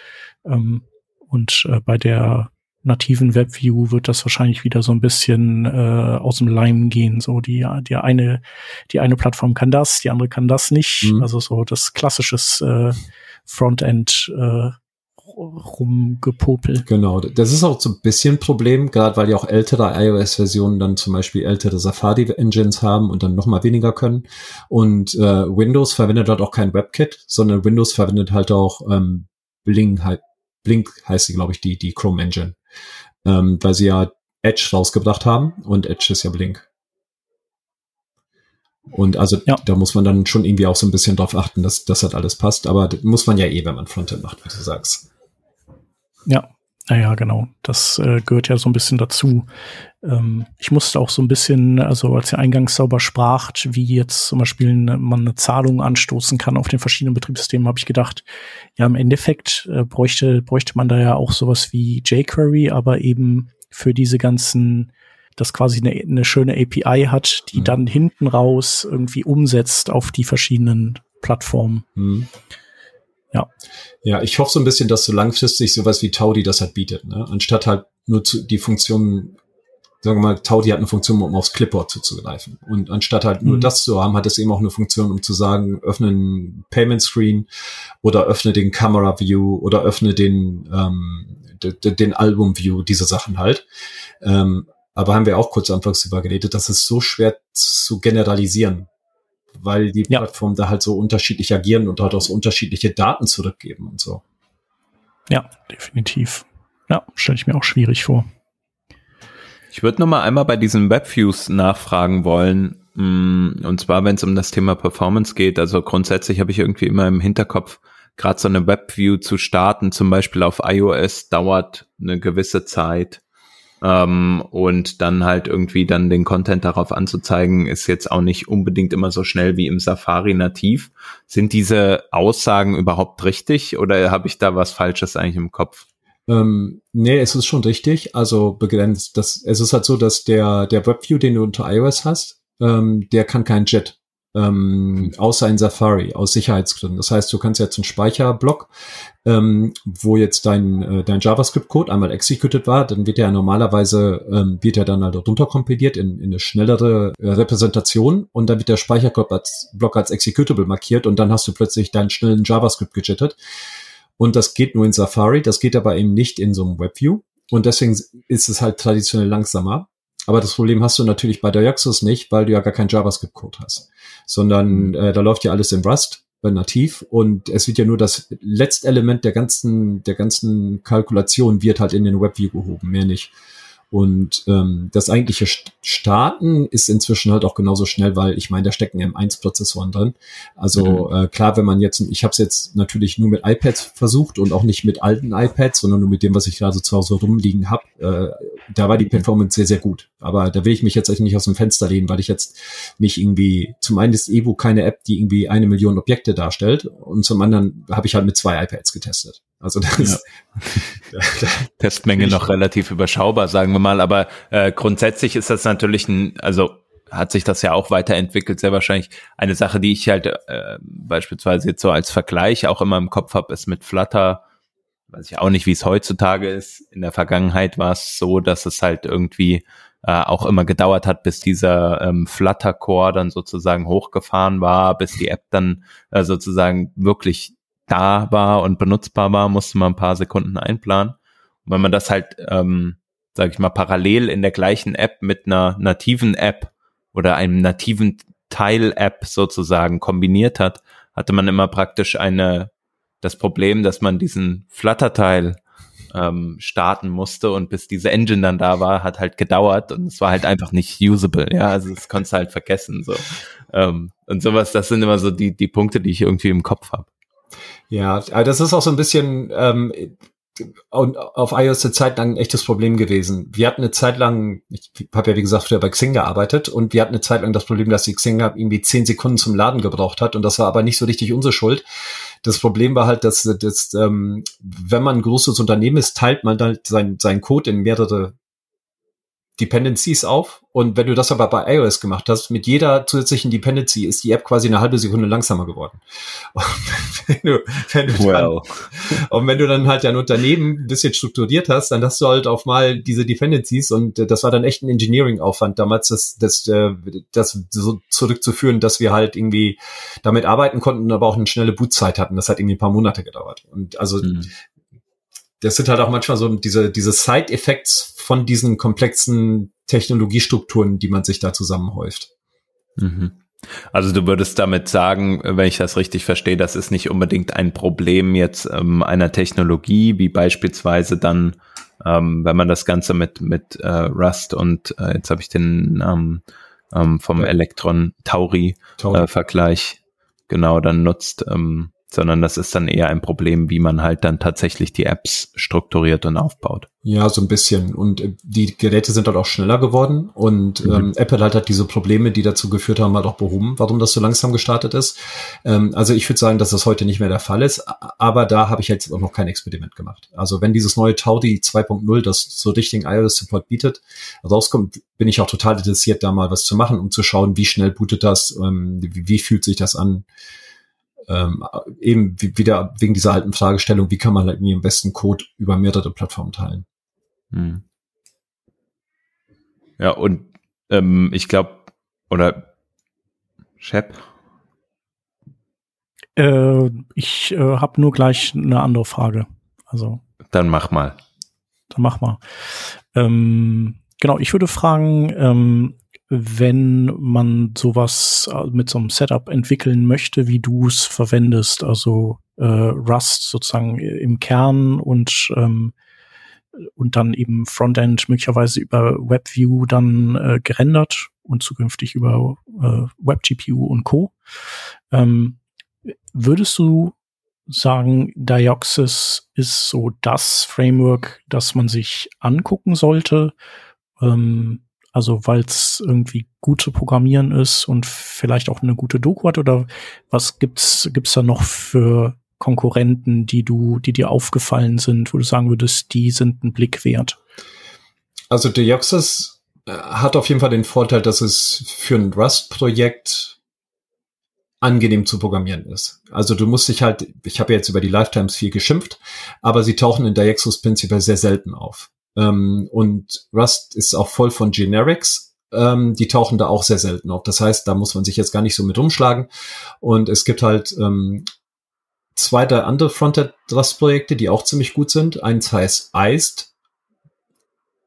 Speaker 2: Ähm, und äh, bei der nativen WebView wird das wahrscheinlich wieder so ein bisschen äh, aus dem Leim gehen. So die, die eine, die eine Plattform kann das, die andere kann das nicht. Mhm. Also so das klassisches äh, Frontend äh, rumgepopel.
Speaker 1: Genau, das ist auch so ein bisschen Problem, gerade weil ja auch ältere iOS-Versionen dann zum Beispiel ältere Safari-Engines haben und dann noch mal weniger können. Und äh, Windows verwendet dort auch kein WebKit, sondern Windows verwendet halt auch ähm, Blink, halt, Blink heißt sie, glaube ich, die, die Chrome Engine. Ähm, weil sie ja Edge rausgebracht haben und Edge ist ja Blink. Und also ja. da muss man dann schon irgendwie auch so ein bisschen drauf achten, dass das halt alles passt. Aber das muss man ja eh, wenn man Frontend macht, wie du sagst.
Speaker 2: Ja, naja, genau. Das äh, gehört ja so ein bisschen dazu. Ähm, ich musste auch so ein bisschen, also als ihr eingangs sauber sprach, wie jetzt zum Beispiel eine, man eine Zahlung anstoßen kann auf den verschiedenen Betriebssystemen, habe ich gedacht, ja, im Endeffekt äh, bräuchte, bräuchte man da ja auch sowas wie jQuery, aber eben für diese ganzen das quasi eine, eine schöne API hat, die mhm. dann hinten raus irgendwie umsetzt auf die verschiedenen Plattformen. Mhm.
Speaker 1: Ja. Ja, ich hoffe so ein bisschen, dass so langfristig sowas wie Taudi das halt bietet, ne? Anstatt halt nur zu, die Funktion, sagen wir mal, Taudi hat eine Funktion, um aufs Clipboard zuzugreifen. Und anstatt halt mhm. nur das zu haben, hat es eben auch eine Funktion, um zu sagen, öffne einen Payment Screen oder öffne den Camera View oder öffne den, ähm, den Album View, diese Sachen halt. Ähm, aber haben wir auch kurz anfangs drüber geredet, das ist so schwer zu generalisieren, weil die ja. Plattformen da halt so unterschiedlich agieren und halt auch so unterschiedliche Daten zurückgeben und so.
Speaker 2: Ja, definitiv. Ja, stelle ich mir auch schwierig vor.
Speaker 3: Ich würde noch mal einmal bei diesen Webviews nachfragen wollen. Mm, und zwar, wenn es um das Thema Performance geht. Also grundsätzlich habe ich irgendwie immer im Hinterkopf, gerade so eine WebView zu starten, zum Beispiel auf iOS, dauert eine gewisse Zeit. Ähm, und dann halt irgendwie dann den Content darauf anzuzeigen, ist jetzt auch nicht unbedingt immer so schnell wie im Safari nativ. Sind diese Aussagen überhaupt richtig oder habe ich da was Falsches eigentlich im Kopf?
Speaker 1: Ähm, nee, es ist schon richtig. Also begrenzt. Das, es ist halt so, dass der, der WebView, den du unter iOS hast, ähm, der kann kein JET ähm, außer in Safari aus Sicherheitsgründen. Das heißt, du kannst jetzt einen Speicherblock, ähm, wo jetzt dein, äh, dein JavaScript-Code einmal executed war, dann wird er normalerweise, ähm, wird er dann halt runterkompiliert in, in eine schnellere äh, Repräsentation und dann wird der Speicherblock als, Block als executable markiert und dann hast du plötzlich deinen schnellen JavaScript gejittet. Und das geht nur in Safari, das geht aber eben nicht in so einem WebView. Und deswegen ist es halt traditionell langsamer. Aber das Problem hast du natürlich bei Deoxys nicht, weil du ja gar keinen JavaScript-Code hast, sondern äh, da läuft ja alles in Rust äh, nativ und es wird ja nur das letzte Element der ganzen der ganzen Kalkulation wird halt in den WebView gehoben, mehr nicht. Und ähm, das eigentliche Starten ist inzwischen halt auch genauso schnell, weil ich meine, da stecken M1-Prozessoren drin. Also mhm. äh, klar, wenn man jetzt, ich habe es jetzt natürlich nur mit iPads versucht und auch nicht mit alten iPads, sondern nur mit dem, was ich gerade zu Hause rumliegen habe. Äh, da war die Performance sehr, sehr gut. Aber da will ich mich jetzt eigentlich nicht aus dem Fenster lehnen, weil ich jetzt mich irgendwie, zum einen ist Evo keine App, die irgendwie eine Million Objekte darstellt und zum anderen habe ich halt mit zwei iPads getestet. Also das
Speaker 3: ja. Testmenge noch relativ überschaubar, sagen wir mal. Aber äh, grundsätzlich ist das natürlich ein, also hat sich das ja auch weiterentwickelt, sehr wahrscheinlich. Eine Sache, die ich halt äh, beispielsweise jetzt so als Vergleich auch immer im Kopf habe, ist mit Flutter. Weiß ich auch nicht, wie es heutzutage ist. In der Vergangenheit war es so, dass es halt irgendwie äh, auch immer gedauert hat, bis dieser ähm, Flutter-Core dann sozusagen hochgefahren war, bis die App dann äh, sozusagen wirklich da war und benutzbar war, musste man ein paar Sekunden einplanen. Und wenn man das halt, ähm, sage ich mal, parallel in der gleichen App mit einer nativen App oder einem nativen Teil-App sozusagen kombiniert hat, hatte man immer praktisch eine das Problem, dass man diesen Flutter-Teil ähm, starten musste und bis diese Engine dann da war, hat halt gedauert und es war halt einfach nicht usable, ja, also das konntest du halt vergessen so ähm, und sowas. Das sind immer so die die Punkte, die ich irgendwie im Kopf habe.
Speaker 1: Ja, das ist auch so ein bisschen ähm, auf iOS eine Zeit lang ein echtes Problem gewesen. Wir hatten eine Zeit lang, ich habe ja wie gesagt früher bei Xing gearbeitet und wir hatten eine Zeit lang das Problem, dass die Xing irgendwie zehn Sekunden zum Laden gebraucht hat und das war aber nicht so richtig unsere Schuld. Das Problem war halt, dass, dass ähm, wenn man ein großes Unternehmen ist, teilt man halt sein, sein Code in mehrere Dependencies auf. Und wenn du das aber bei iOS gemacht hast, mit jeder zusätzlichen Dependency ist die App quasi eine halbe Sekunde langsamer geworden. Und wenn du, wenn du dann, und wenn du dann halt dein Unternehmen ein bisschen strukturiert hast, dann hast du halt auf mal diese Dependencies und das war dann echt ein Engineering-Aufwand damals, das, das, äh, das so zurückzuführen, dass wir halt irgendwie damit arbeiten konnten, aber auch eine schnelle Bootzeit hatten. Das hat irgendwie ein paar Monate gedauert. Und also mhm das sind halt auch manchmal so diese, diese Side-Effects von diesen komplexen Technologiestrukturen, die man sich da zusammenhäuft.
Speaker 3: Mhm. Also du würdest damit sagen, wenn ich das richtig verstehe, das ist nicht unbedingt ein Problem jetzt ähm, einer Technologie, wie beispielsweise dann, ähm, wenn man das Ganze mit mit äh, Rust und äh, jetzt habe ich den Namen ähm, vom. Elektron Tauri, Tauri. Äh, Vergleich genau dann nutzt. Ähm, sondern das ist dann eher ein Problem, wie man halt dann tatsächlich die Apps strukturiert und aufbaut.
Speaker 1: Ja, so ein bisschen. Und äh, die Geräte sind halt auch schneller geworden und mhm. ähm, Apple halt hat diese Probleme, die dazu geführt haben, halt auch behoben, warum das so langsam gestartet ist. Ähm, also ich würde sagen, dass das heute nicht mehr der Fall ist, aber da habe ich jetzt auch noch kein Experiment gemacht. Also wenn dieses neue Taudi 2.0, das so richtigen iOS-Support bietet, rauskommt, bin ich auch total interessiert, da mal was zu machen, um zu schauen, wie schnell bootet das, ähm, wie, wie fühlt sich das an ähm, eben wieder wegen dieser alten Fragestellung, wie kann man halt irgendwie am besten Code über mehrere Plattformen teilen. Hm.
Speaker 3: Ja, und ähm, ich glaube, oder Shep?
Speaker 2: Äh, ich äh, habe nur gleich eine andere Frage. Also.
Speaker 3: Dann mach mal.
Speaker 2: Dann mach mal. Ähm, genau, ich würde fragen, ähm, wenn man sowas äh, mit so einem Setup entwickeln möchte, wie du es verwendest, also äh, Rust sozusagen im Kern und ähm, und dann eben Frontend möglicherweise über WebView dann äh, gerendert und zukünftig über äh, WebGPU und Co. Ähm, würdest du sagen, Dioxys ist so das Framework, das man sich angucken sollte. Ähm, also weil es irgendwie gut zu programmieren ist und vielleicht auch eine gute Doku hat oder was gibt's gibt's da noch für Konkurrenten, die du, die dir aufgefallen sind, wo du sagen würdest, die sind ein Blick wert?
Speaker 1: Also Deoxys äh, hat auf jeden Fall den Vorteil, dass es für ein Rust-Projekt angenehm zu programmieren ist. Also du musst dich halt, ich habe jetzt über die Lifetimes viel geschimpft, aber sie tauchen in Diaxos prinzipiell sehr selten auf. Ähm, und Rust ist auch voll von Generics. Ähm, die tauchen da auch sehr selten auf. Das heißt, da muss man sich jetzt gar nicht so mit rumschlagen. Und es gibt halt ähm, zwei, drei andere Frontend-Rust-Projekte, die auch ziemlich gut sind. Eins heißt Iced.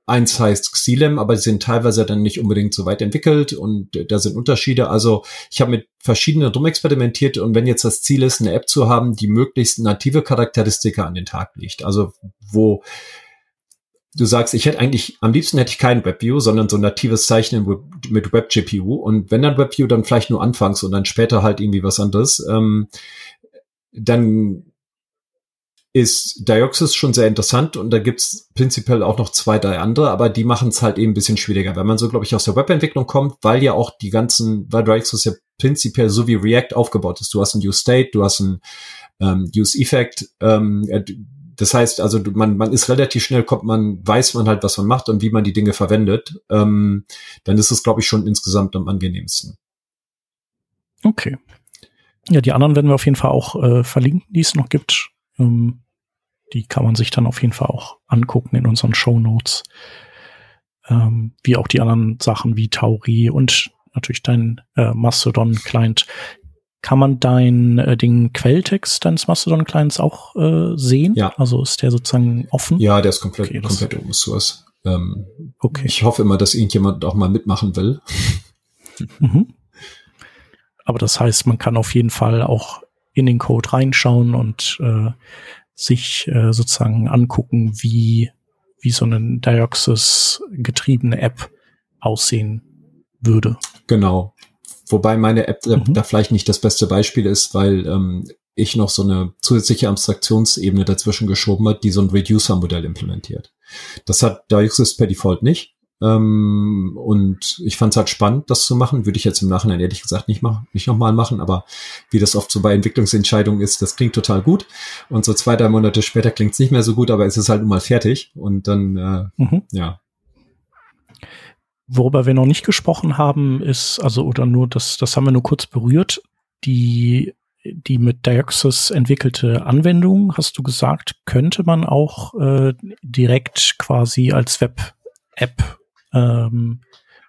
Speaker 1: Eins heißt Xilem, aber die sind teilweise dann nicht unbedingt so weit entwickelt und da sind Unterschiede. Also ich habe mit verschiedenen rumexperimentiert und wenn jetzt das Ziel ist, eine App zu haben, die möglichst native Charakteristika an den Tag legt, also wo du sagst, ich hätte eigentlich, am liebsten hätte ich kein WebView, sondern so ein natives Zeichnen mit WebGPU und wenn dann WebView, dann vielleicht nur anfangs und dann später halt irgendwie was anderes. Ähm, dann ist Dioxys schon sehr interessant und da gibt's prinzipiell auch noch zwei, drei andere, aber die machen es halt eben ein bisschen schwieriger, wenn man so, glaube ich, aus der Webentwicklung kommt, weil ja auch die ganzen, weil Dioxys ja prinzipiell so wie React aufgebaut ist. Du hast ein Use State, du hast ein ähm, Use Effect, ähm, das heißt also, man, man ist relativ schnell, kommt man, weiß man halt, was man macht und wie man die Dinge verwendet. Ähm, dann ist es, glaube ich, schon insgesamt am angenehmsten.
Speaker 2: Okay. Ja, die anderen werden wir auf jeden Fall auch äh, verlinken, die es noch gibt. Ähm, die kann man sich dann auf jeden Fall auch angucken in unseren Show Notes. Ähm, wie auch die anderen Sachen wie Tauri und natürlich dein äh, Mastodon-Client. Kann man dein, äh, den Quelltext deines Mastodon-Clients auch äh, sehen?
Speaker 1: Ja.
Speaker 2: Also ist der sozusagen offen?
Speaker 1: Ja, der ist komplett, okay, komplett Open Source. Ähm,
Speaker 2: okay.
Speaker 1: Ich hoffe immer, dass irgendjemand auch mal mitmachen will.
Speaker 2: Mhm. Aber das heißt, man kann auf jeden Fall auch in den Code reinschauen und äh, sich äh, sozusagen angucken, wie, wie so eine Dioxys getriebene App aussehen würde.
Speaker 1: Genau. Wobei meine App mhm. da vielleicht nicht das beste Beispiel ist, weil ähm, ich noch so eine zusätzliche Abstraktionsebene dazwischen geschoben hat, die so ein Reducer-Modell implementiert. Das hat Dioxys per Default nicht. Ähm, und ich fand es halt spannend, das zu machen. Würde ich jetzt im Nachhinein ehrlich gesagt nicht machen, nicht nochmal machen, aber wie das oft so bei Entwicklungsentscheidungen ist, das klingt total gut. Und so zwei, drei Monate später klingt es nicht mehr so gut, aber es ist halt nun mal fertig. Und dann, äh, mhm. ja.
Speaker 2: Worüber wir noch nicht gesprochen haben, ist, also, oder nur, das, das haben wir nur kurz berührt, die die mit Dioxys entwickelte Anwendung, hast du gesagt, könnte man auch äh, direkt quasi als Web-App ähm,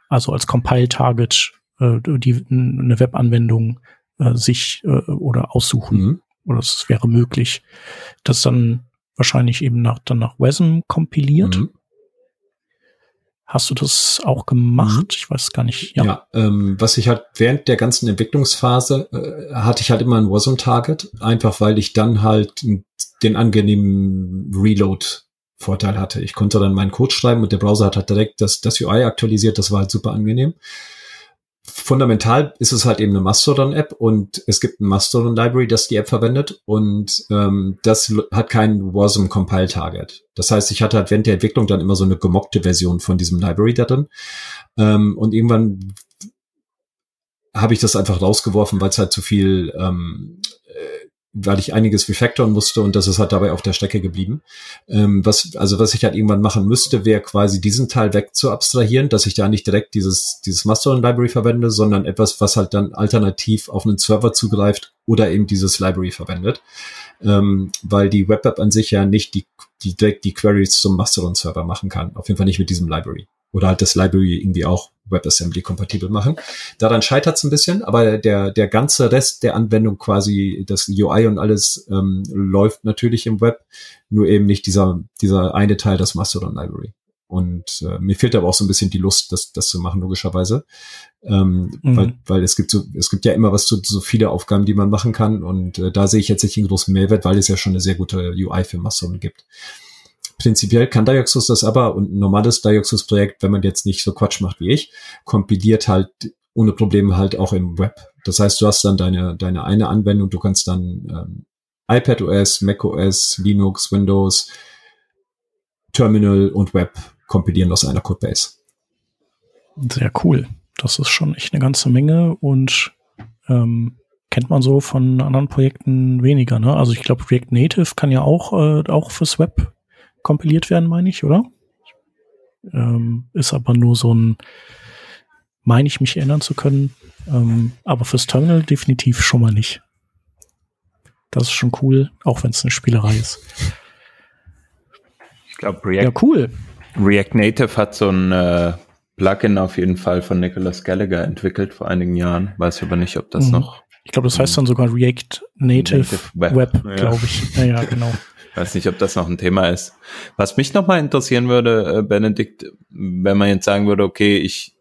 Speaker 2: also als Compile-Target äh, die eine Webanwendung äh, sich äh, oder aussuchen. Mhm. Oder es wäre möglich, das dann wahrscheinlich eben nach, dann nach WASM kompiliert. Mhm. Hast du das auch gemacht? Mhm. Ich weiß gar nicht.
Speaker 1: Ja, ja ähm, was ich halt während der ganzen Entwicklungsphase äh, hatte ich halt immer ein WASM-Target, einfach weil ich dann halt den angenehmen Reload Vorteil hatte. Ich konnte dann meinen Code schreiben und der Browser hat halt direkt das, das UI aktualisiert. Das war halt super angenehm. Fundamental ist es halt eben eine Mastodon-App und es gibt ein Mastodon-Library, das die App verwendet und ähm, das hat kein WASM-Compile-Target. Das heißt, ich hatte halt während der Entwicklung dann immer so eine gemockte Version von diesem Library da drin ähm, und irgendwann habe ich das einfach rausgeworfen, weil es halt zu viel ähm, weil ich einiges refactoren musste und das ist halt dabei auf der Strecke geblieben. Ähm, was, also was ich halt irgendwann machen müsste, wäre quasi diesen Teil weg zu abstrahieren, dass ich da nicht direkt dieses, dieses Mastodon Library verwende, sondern etwas, was halt dann alternativ auf einen Server zugreift oder eben dieses Library verwendet. Ähm, weil die Web App an sich ja nicht die, die direkt die Queries zum Mastodon Server machen kann. Auf jeden Fall nicht mit diesem Library oder halt das Library irgendwie auch WebAssembly kompatibel machen. Daran scheitert es ein bisschen, aber der, der ganze Rest der Anwendung quasi, das UI und alles ähm, läuft natürlich im Web, nur eben nicht dieser, dieser eine Teil, das Mastodon Library. Und äh, mir fehlt aber auch so ein bisschen die Lust, das, das zu machen, logischerweise. Ähm, mhm. weil, weil es gibt so, es gibt ja immer was zu so viele Aufgaben, die man machen kann. Und äh, da sehe ich jetzt nicht einen großen Mehrwert, weil es ja schon eine sehr gute UI für Mastodon gibt. Prinzipiell kann Dioxys das aber und ein normales Dioxys-Projekt, wenn man jetzt nicht so Quatsch macht wie ich, kompiliert halt ohne Probleme halt auch im Web. Das heißt, du hast dann deine, deine eine Anwendung, du kannst dann ähm, iPadOS, macOS, Linux, Windows, Terminal und Web kompilieren aus einer Codebase.
Speaker 2: Sehr cool. Das ist schon echt eine ganze Menge und ähm, kennt man so von anderen Projekten weniger. Ne? Also ich glaube, React Native kann ja auch, äh, auch fürs Web kompiliert werden, meine ich, oder? Ähm, ist aber nur so ein, meine ich mich erinnern zu können. Ähm, aber fürs Terminal definitiv schon mal nicht. Das ist schon cool, auch wenn es eine Spielerei ist.
Speaker 3: Ich glaube, React, ja, cool. React Native hat so ein äh, Plugin auf jeden Fall von Nicholas Gallagher entwickelt vor einigen Jahren. Weiß aber nicht, ob das mhm. noch.
Speaker 2: Ich glaube, das heißt dann sogar React Native, Native Web, Web glaube ich. Ja, ja, genau.
Speaker 3: Weiß nicht, ob das noch ein Thema ist. Was mich noch mal interessieren würde, äh, Benedikt, wenn man jetzt sagen würde, okay, ich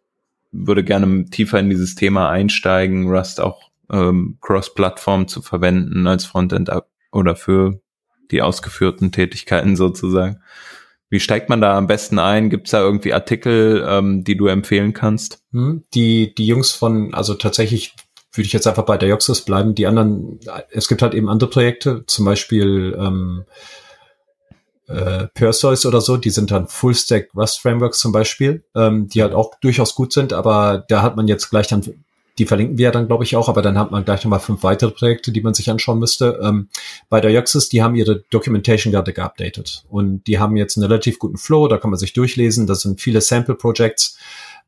Speaker 3: würde gerne tiefer in dieses Thema einsteigen, Rust auch ähm, Cross-Plattform zu verwenden als Frontend oder für die ausgeführten Tätigkeiten sozusagen. Wie steigt man da am besten ein? Gibt es da irgendwie Artikel, ähm, die du empfehlen kannst?
Speaker 1: Hm, die, die Jungs von, also tatsächlich würde ich jetzt einfach bei der Joxis bleiben. Die anderen, es gibt halt eben andere Projekte, zum Beispiel ähm, äh, Perseus oder so, die sind dann Full-Stack Rust Frameworks zum Beispiel, ähm, die halt auch durchaus gut sind, aber da hat man jetzt gleich dann, die verlinken wir ja dann, glaube ich, auch, aber dann hat man gleich nochmal fünf weitere Projekte, die man sich anschauen müsste. Ähm, bei der Joxis, die haben ihre Documentation gerade geupdatet und die haben jetzt einen relativ guten Flow, da kann man sich durchlesen, das sind viele Sample-Projects,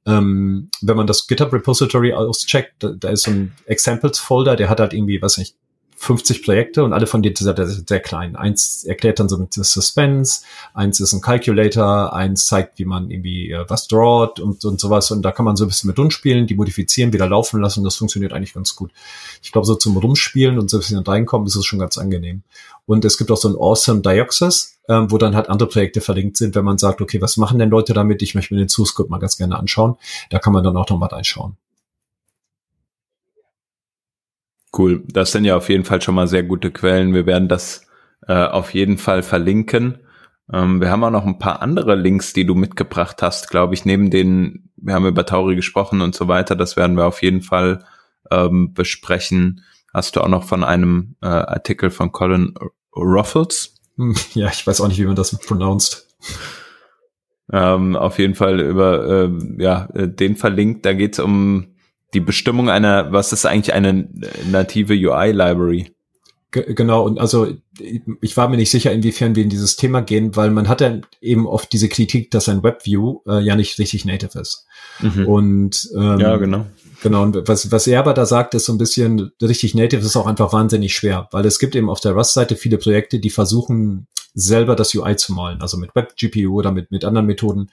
Speaker 1: ähm, wenn man das GitHub Repository auscheckt, da, da ist so ein Examples Folder, der hat halt irgendwie, was nicht, 50 Projekte und alle von denen sind sehr, sehr klein. Eins erklärt dann so mit Suspense, eins ist ein Calculator, eins zeigt, wie man irgendwie äh, was drawt und, und sowas. Und da kann man so ein bisschen mit rumspielen, die modifizieren, wieder laufen lassen. Das funktioniert eigentlich ganz gut. Ich glaube, so zum Rumspielen und so ein bisschen reinkommen, ist es schon ganz angenehm. Und es gibt auch so ein Awesome Dioxys, ähm, wo dann halt andere Projekte verlinkt sind, wenn man sagt, okay, was machen denn Leute damit? Ich möchte mir den Source mal ganz gerne anschauen. Da kann man dann auch noch mal reinschauen.
Speaker 3: Cool. Das sind ja auf jeden Fall schon mal sehr gute Quellen. Wir werden das äh, auf jeden Fall verlinken. Ähm, wir haben auch noch ein paar andere Links, die du mitgebracht hast, glaube ich, neben denen, wir haben über Tauri gesprochen und so weiter. Das werden wir auf jeden Fall ähm, besprechen. Hast du auch noch von einem äh, Artikel von Colin Ruffles?
Speaker 1: Ja, ich weiß auch nicht, wie man das pronounced.
Speaker 3: Ähm, auf jeden Fall über äh, ja, äh, den verlinkt. Da geht es um die Bestimmung einer, was ist eigentlich eine native UI-Library?
Speaker 1: Genau, und also ich war mir nicht sicher, inwiefern wir in dieses Thema gehen, weil man hat ja eben oft diese Kritik, dass ein WebView äh, ja nicht richtig native ist. Mhm. Und ähm,
Speaker 3: ja, genau.
Speaker 1: Genau, und was, was er aber da sagt, ist so ein bisschen, richtig native ist auch einfach wahnsinnig schwer, weil es gibt eben auf der Rust-Seite viele Projekte, die versuchen, selber das UI zu malen, also mit WebGPU oder mit, mit anderen Methoden.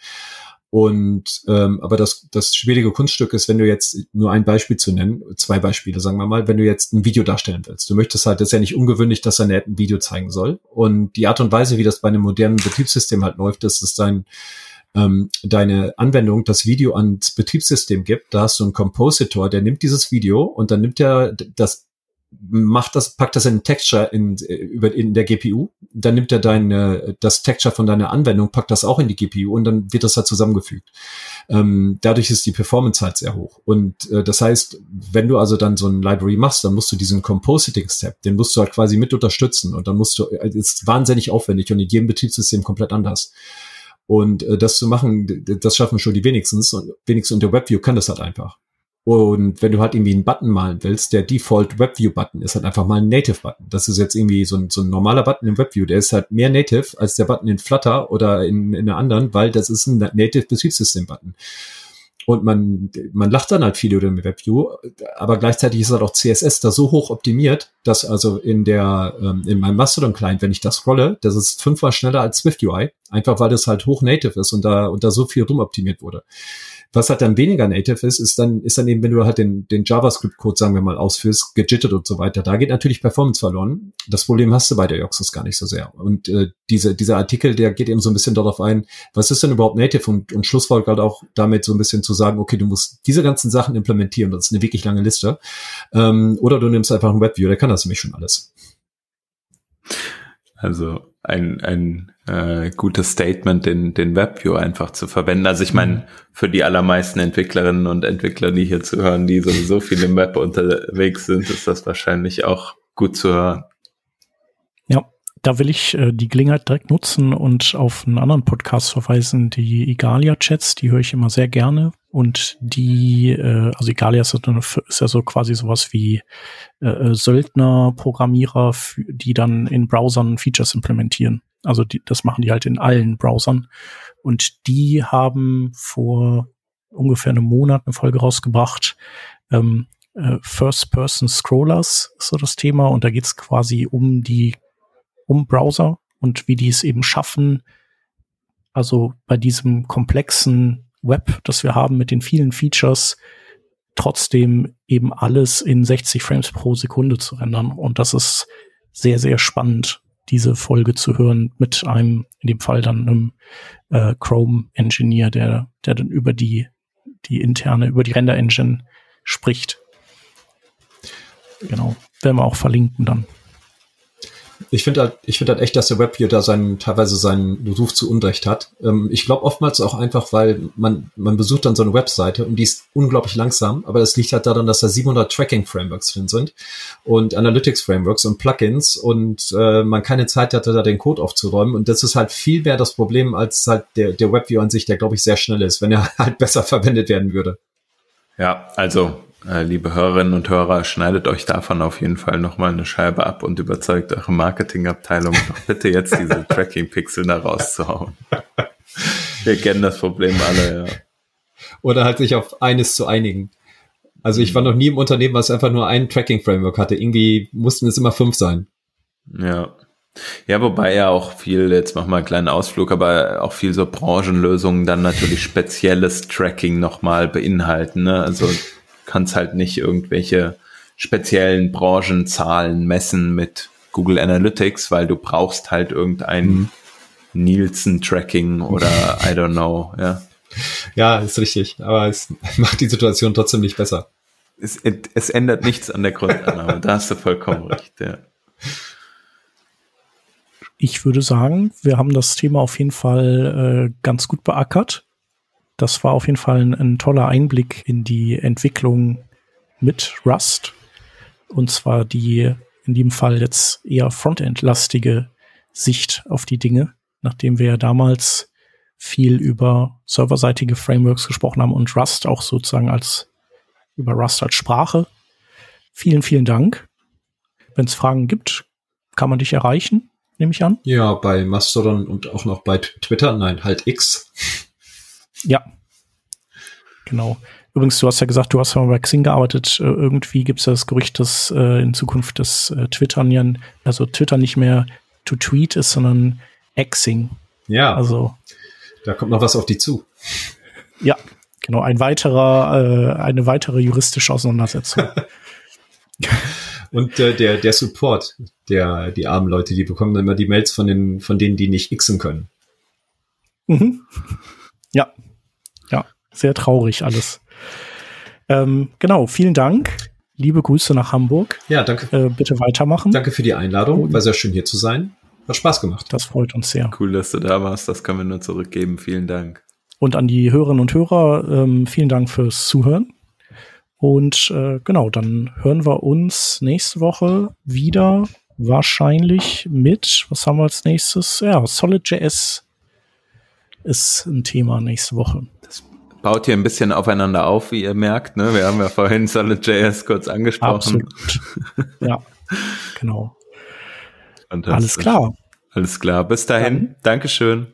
Speaker 1: Und ähm, aber das, das schwierige Kunststück ist, wenn du jetzt nur ein Beispiel zu nennen, zwei Beispiele, sagen wir mal, wenn du jetzt ein Video darstellen willst. Du möchtest halt, das ist ja nicht ungewöhnlich, dass dein Ad ein Video zeigen soll. Und die Art und Weise, wie das bei einem modernen Betriebssystem halt läuft, ist, dass dein ähm, deine Anwendung das Video ans Betriebssystem gibt, da hast du einen Compositor, der nimmt dieses Video und dann nimmt er das macht das, packt das in Texture in, über, in der GPU, dann nimmt er deine, das Texture von deiner Anwendung, packt das auch in die GPU und dann wird das halt zusammengefügt. Ähm, dadurch ist die Performance halt sehr hoch. Und äh, das heißt, wenn du also dann so ein Library machst, dann musst du diesen Compositing-Step, den musst du halt quasi mit unterstützen und dann musst du, äh, ist wahnsinnig aufwendig und in jedem Betriebssystem komplett anders. Und äh, das zu machen, das schaffen schon die wenigstens und wenigstens unter WebView kann das halt einfach. Und wenn du halt irgendwie einen Button malen willst, der Default WebView-Button ist halt einfach mal ein Native-Button. Das ist jetzt irgendwie so ein, so ein normaler Button im WebView. Der ist halt mehr Native als der Button in Flutter oder in, in einer anderen, weil das ist ein Native-Betriebssystem-Button. Und man, man lacht dann halt viel über den WebView, aber gleichzeitig ist halt auch CSS da so hoch optimiert, dass also in der, ähm, in meinem Mastodon-Client, wenn ich das scrolle, das ist fünfmal schneller als Swift UI. Einfach weil das halt hoch native ist und da, und da so viel rumoptimiert wurde. Was halt dann weniger native ist, ist dann, ist dann eben, wenn du halt den, den JavaScript-Code, sagen wir mal, ausführst, gejittet und so weiter, da geht natürlich Performance verloren. Das Problem hast du bei der Joxus gar nicht so sehr. Und äh, diese, dieser Artikel, der geht eben so ein bisschen darauf ein, was ist denn überhaupt native und, und schlussfolgert halt auch damit so ein bisschen zu sagen, okay, du musst diese ganzen Sachen implementieren, das ist eine wirklich lange Liste. Ähm, oder du nimmst einfach ein WebView, der kann das nämlich schon alles.
Speaker 3: Also ein, ein äh, gutes Statement, den, den WebView einfach zu verwenden. Also ich meine, für die allermeisten Entwicklerinnen und Entwickler, die hier zuhören, die sowieso viel im Web unterwegs sind, ist das wahrscheinlich auch gut zu hören.
Speaker 2: Da will ich äh, die Gelegenheit direkt nutzen und auf einen anderen Podcast verweisen, die Igalia-Chats, die höre ich immer sehr gerne. Und die, äh, also Igalia ist, ist ja so quasi sowas wie äh, äh, Söldner, Programmierer, die dann in Browsern Features implementieren. Also die, das machen die halt in allen Browsern. Und die haben vor ungefähr einem Monat eine Folge rausgebracht. Ähm, äh, First-Person-Scrollers ist so das Thema. Und da geht es quasi um die um Browser und wie die es eben schaffen, also bei diesem komplexen Web, das wir haben mit den vielen Features, trotzdem eben alles in 60 Frames pro Sekunde zu rendern. Und das ist sehr, sehr spannend, diese Folge zu hören mit einem, in dem Fall dann einem äh, Chrome-Engineer, der, der dann über die, die interne, über die Render-Engine spricht. Genau. Werden wir auch verlinken dann
Speaker 1: ich finde halt, ich finde halt echt, dass der Webview da seinen, teilweise seinen Ruf zu Unrecht hat. Ähm, ich glaube oftmals auch einfach, weil man, man besucht dann so eine Webseite und die ist unglaublich langsam, aber das liegt halt daran, dass da 700 Tracking-Frameworks drin sind und Analytics-Frameworks und Plugins und äh, man keine Zeit hatte, da den Code aufzuräumen und das ist halt viel mehr das Problem als halt der, der Webview an sich, der glaube ich sehr schnell ist, wenn er halt besser verwendet werden würde.
Speaker 3: Ja, also liebe Hörerinnen und Hörer, schneidet euch davon auf jeden Fall nochmal eine Scheibe ab und überzeugt eure Marketingabteilung doch bitte jetzt diese Tracking-Pixel da rauszuhauen. Wir kennen das Problem alle, ja.
Speaker 1: Oder halt sich auf eines zu einigen. Also ich war noch nie im Unternehmen, was einfach nur ein Tracking-Framework hatte. Irgendwie mussten es immer fünf sein.
Speaker 3: Ja. Ja, wobei ja auch viel, jetzt machen wir einen kleinen Ausflug, aber auch viel so Branchenlösungen dann natürlich spezielles Tracking nochmal beinhalten. Ne? Also kannst halt nicht irgendwelche speziellen Branchenzahlen messen mit Google Analytics, weil du brauchst halt irgendein mhm. Nielsen-Tracking oder I don't know, ja.
Speaker 1: Ja, ist richtig, aber es macht die Situation trotzdem nicht besser.
Speaker 3: Es, es ändert nichts an der Grundannahme, da hast du vollkommen recht, ja.
Speaker 2: Ich würde sagen, wir haben das Thema auf jeden Fall äh, ganz gut beackert das war auf jeden Fall ein, ein toller Einblick in die Entwicklung mit Rust. Und zwar die in dem Fall jetzt eher Frontend-lastige Sicht auf die Dinge, nachdem wir ja damals viel über serverseitige Frameworks gesprochen haben und Rust auch sozusagen als über Rust als Sprache. Vielen, vielen Dank. Wenn es Fragen gibt, kann man dich erreichen, nehme ich an.
Speaker 1: Ja, bei Mastodon und auch noch bei Twitter, nein, halt X.
Speaker 2: Ja, genau. Übrigens, du hast ja gesagt, du hast mal bei Xing gearbeitet. Äh, irgendwie gibt es ja das Gerücht, dass äh, in Zukunft das äh, Twittern also Twitter nicht mehr to tweet ist, sondern Xing.
Speaker 1: Ja. Also. Da kommt noch was auf die zu.
Speaker 2: Ja, genau. Ein weiterer, äh, eine weitere juristische Auseinandersetzung.
Speaker 1: Und äh, der, der Support, der, die armen Leute, die bekommen dann immer die Mails von den, von denen, die nicht xen können.
Speaker 2: Mhm. Ja, sehr traurig alles. Ähm, genau, vielen Dank. Liebe Grüße nach Hamburg.
Speaker 1: Ja, danke.
Speaker 2: Äh, bitte weitermachen.
Speaker 1: Danke für die Einladung. War sehr schön hier zu sein. Hat Spaß gemacht.
Speaker 2: Das freut uns sehr.
Speaker 3: Cool, dass du da warst. Das können wir nur zurückgeben. Vielen Dank.
Speaker 2: Und an die Hörerinnen und Hörer, ähm, vielen Dank fürs Zuhören. Und äh, genau, dann hören wir uns nächste Woche wieder wahrscheinlich mit, was haben wir als nächstes? Ja, SolidJS ist ein Thema nächste Woche
Speaker 3: baut hier ein bisschen aufeinander auf, wie ihr merkt. Ne? Wir haben ja vorhin Solid.js kurz angesprochen.
Speaker 2: Absolut. ja, genau. Alles klar.
Speaker 3: Alles klar. Bis dahin. Dann. Dankeschön.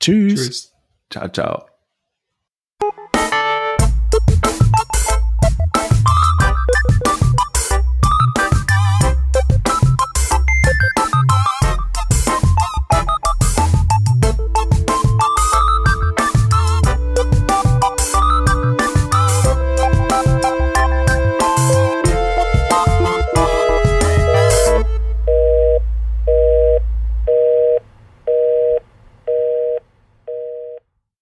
Speaker 2: Tschüss. Tschüss.
Speaker 3: Ciao, ciao.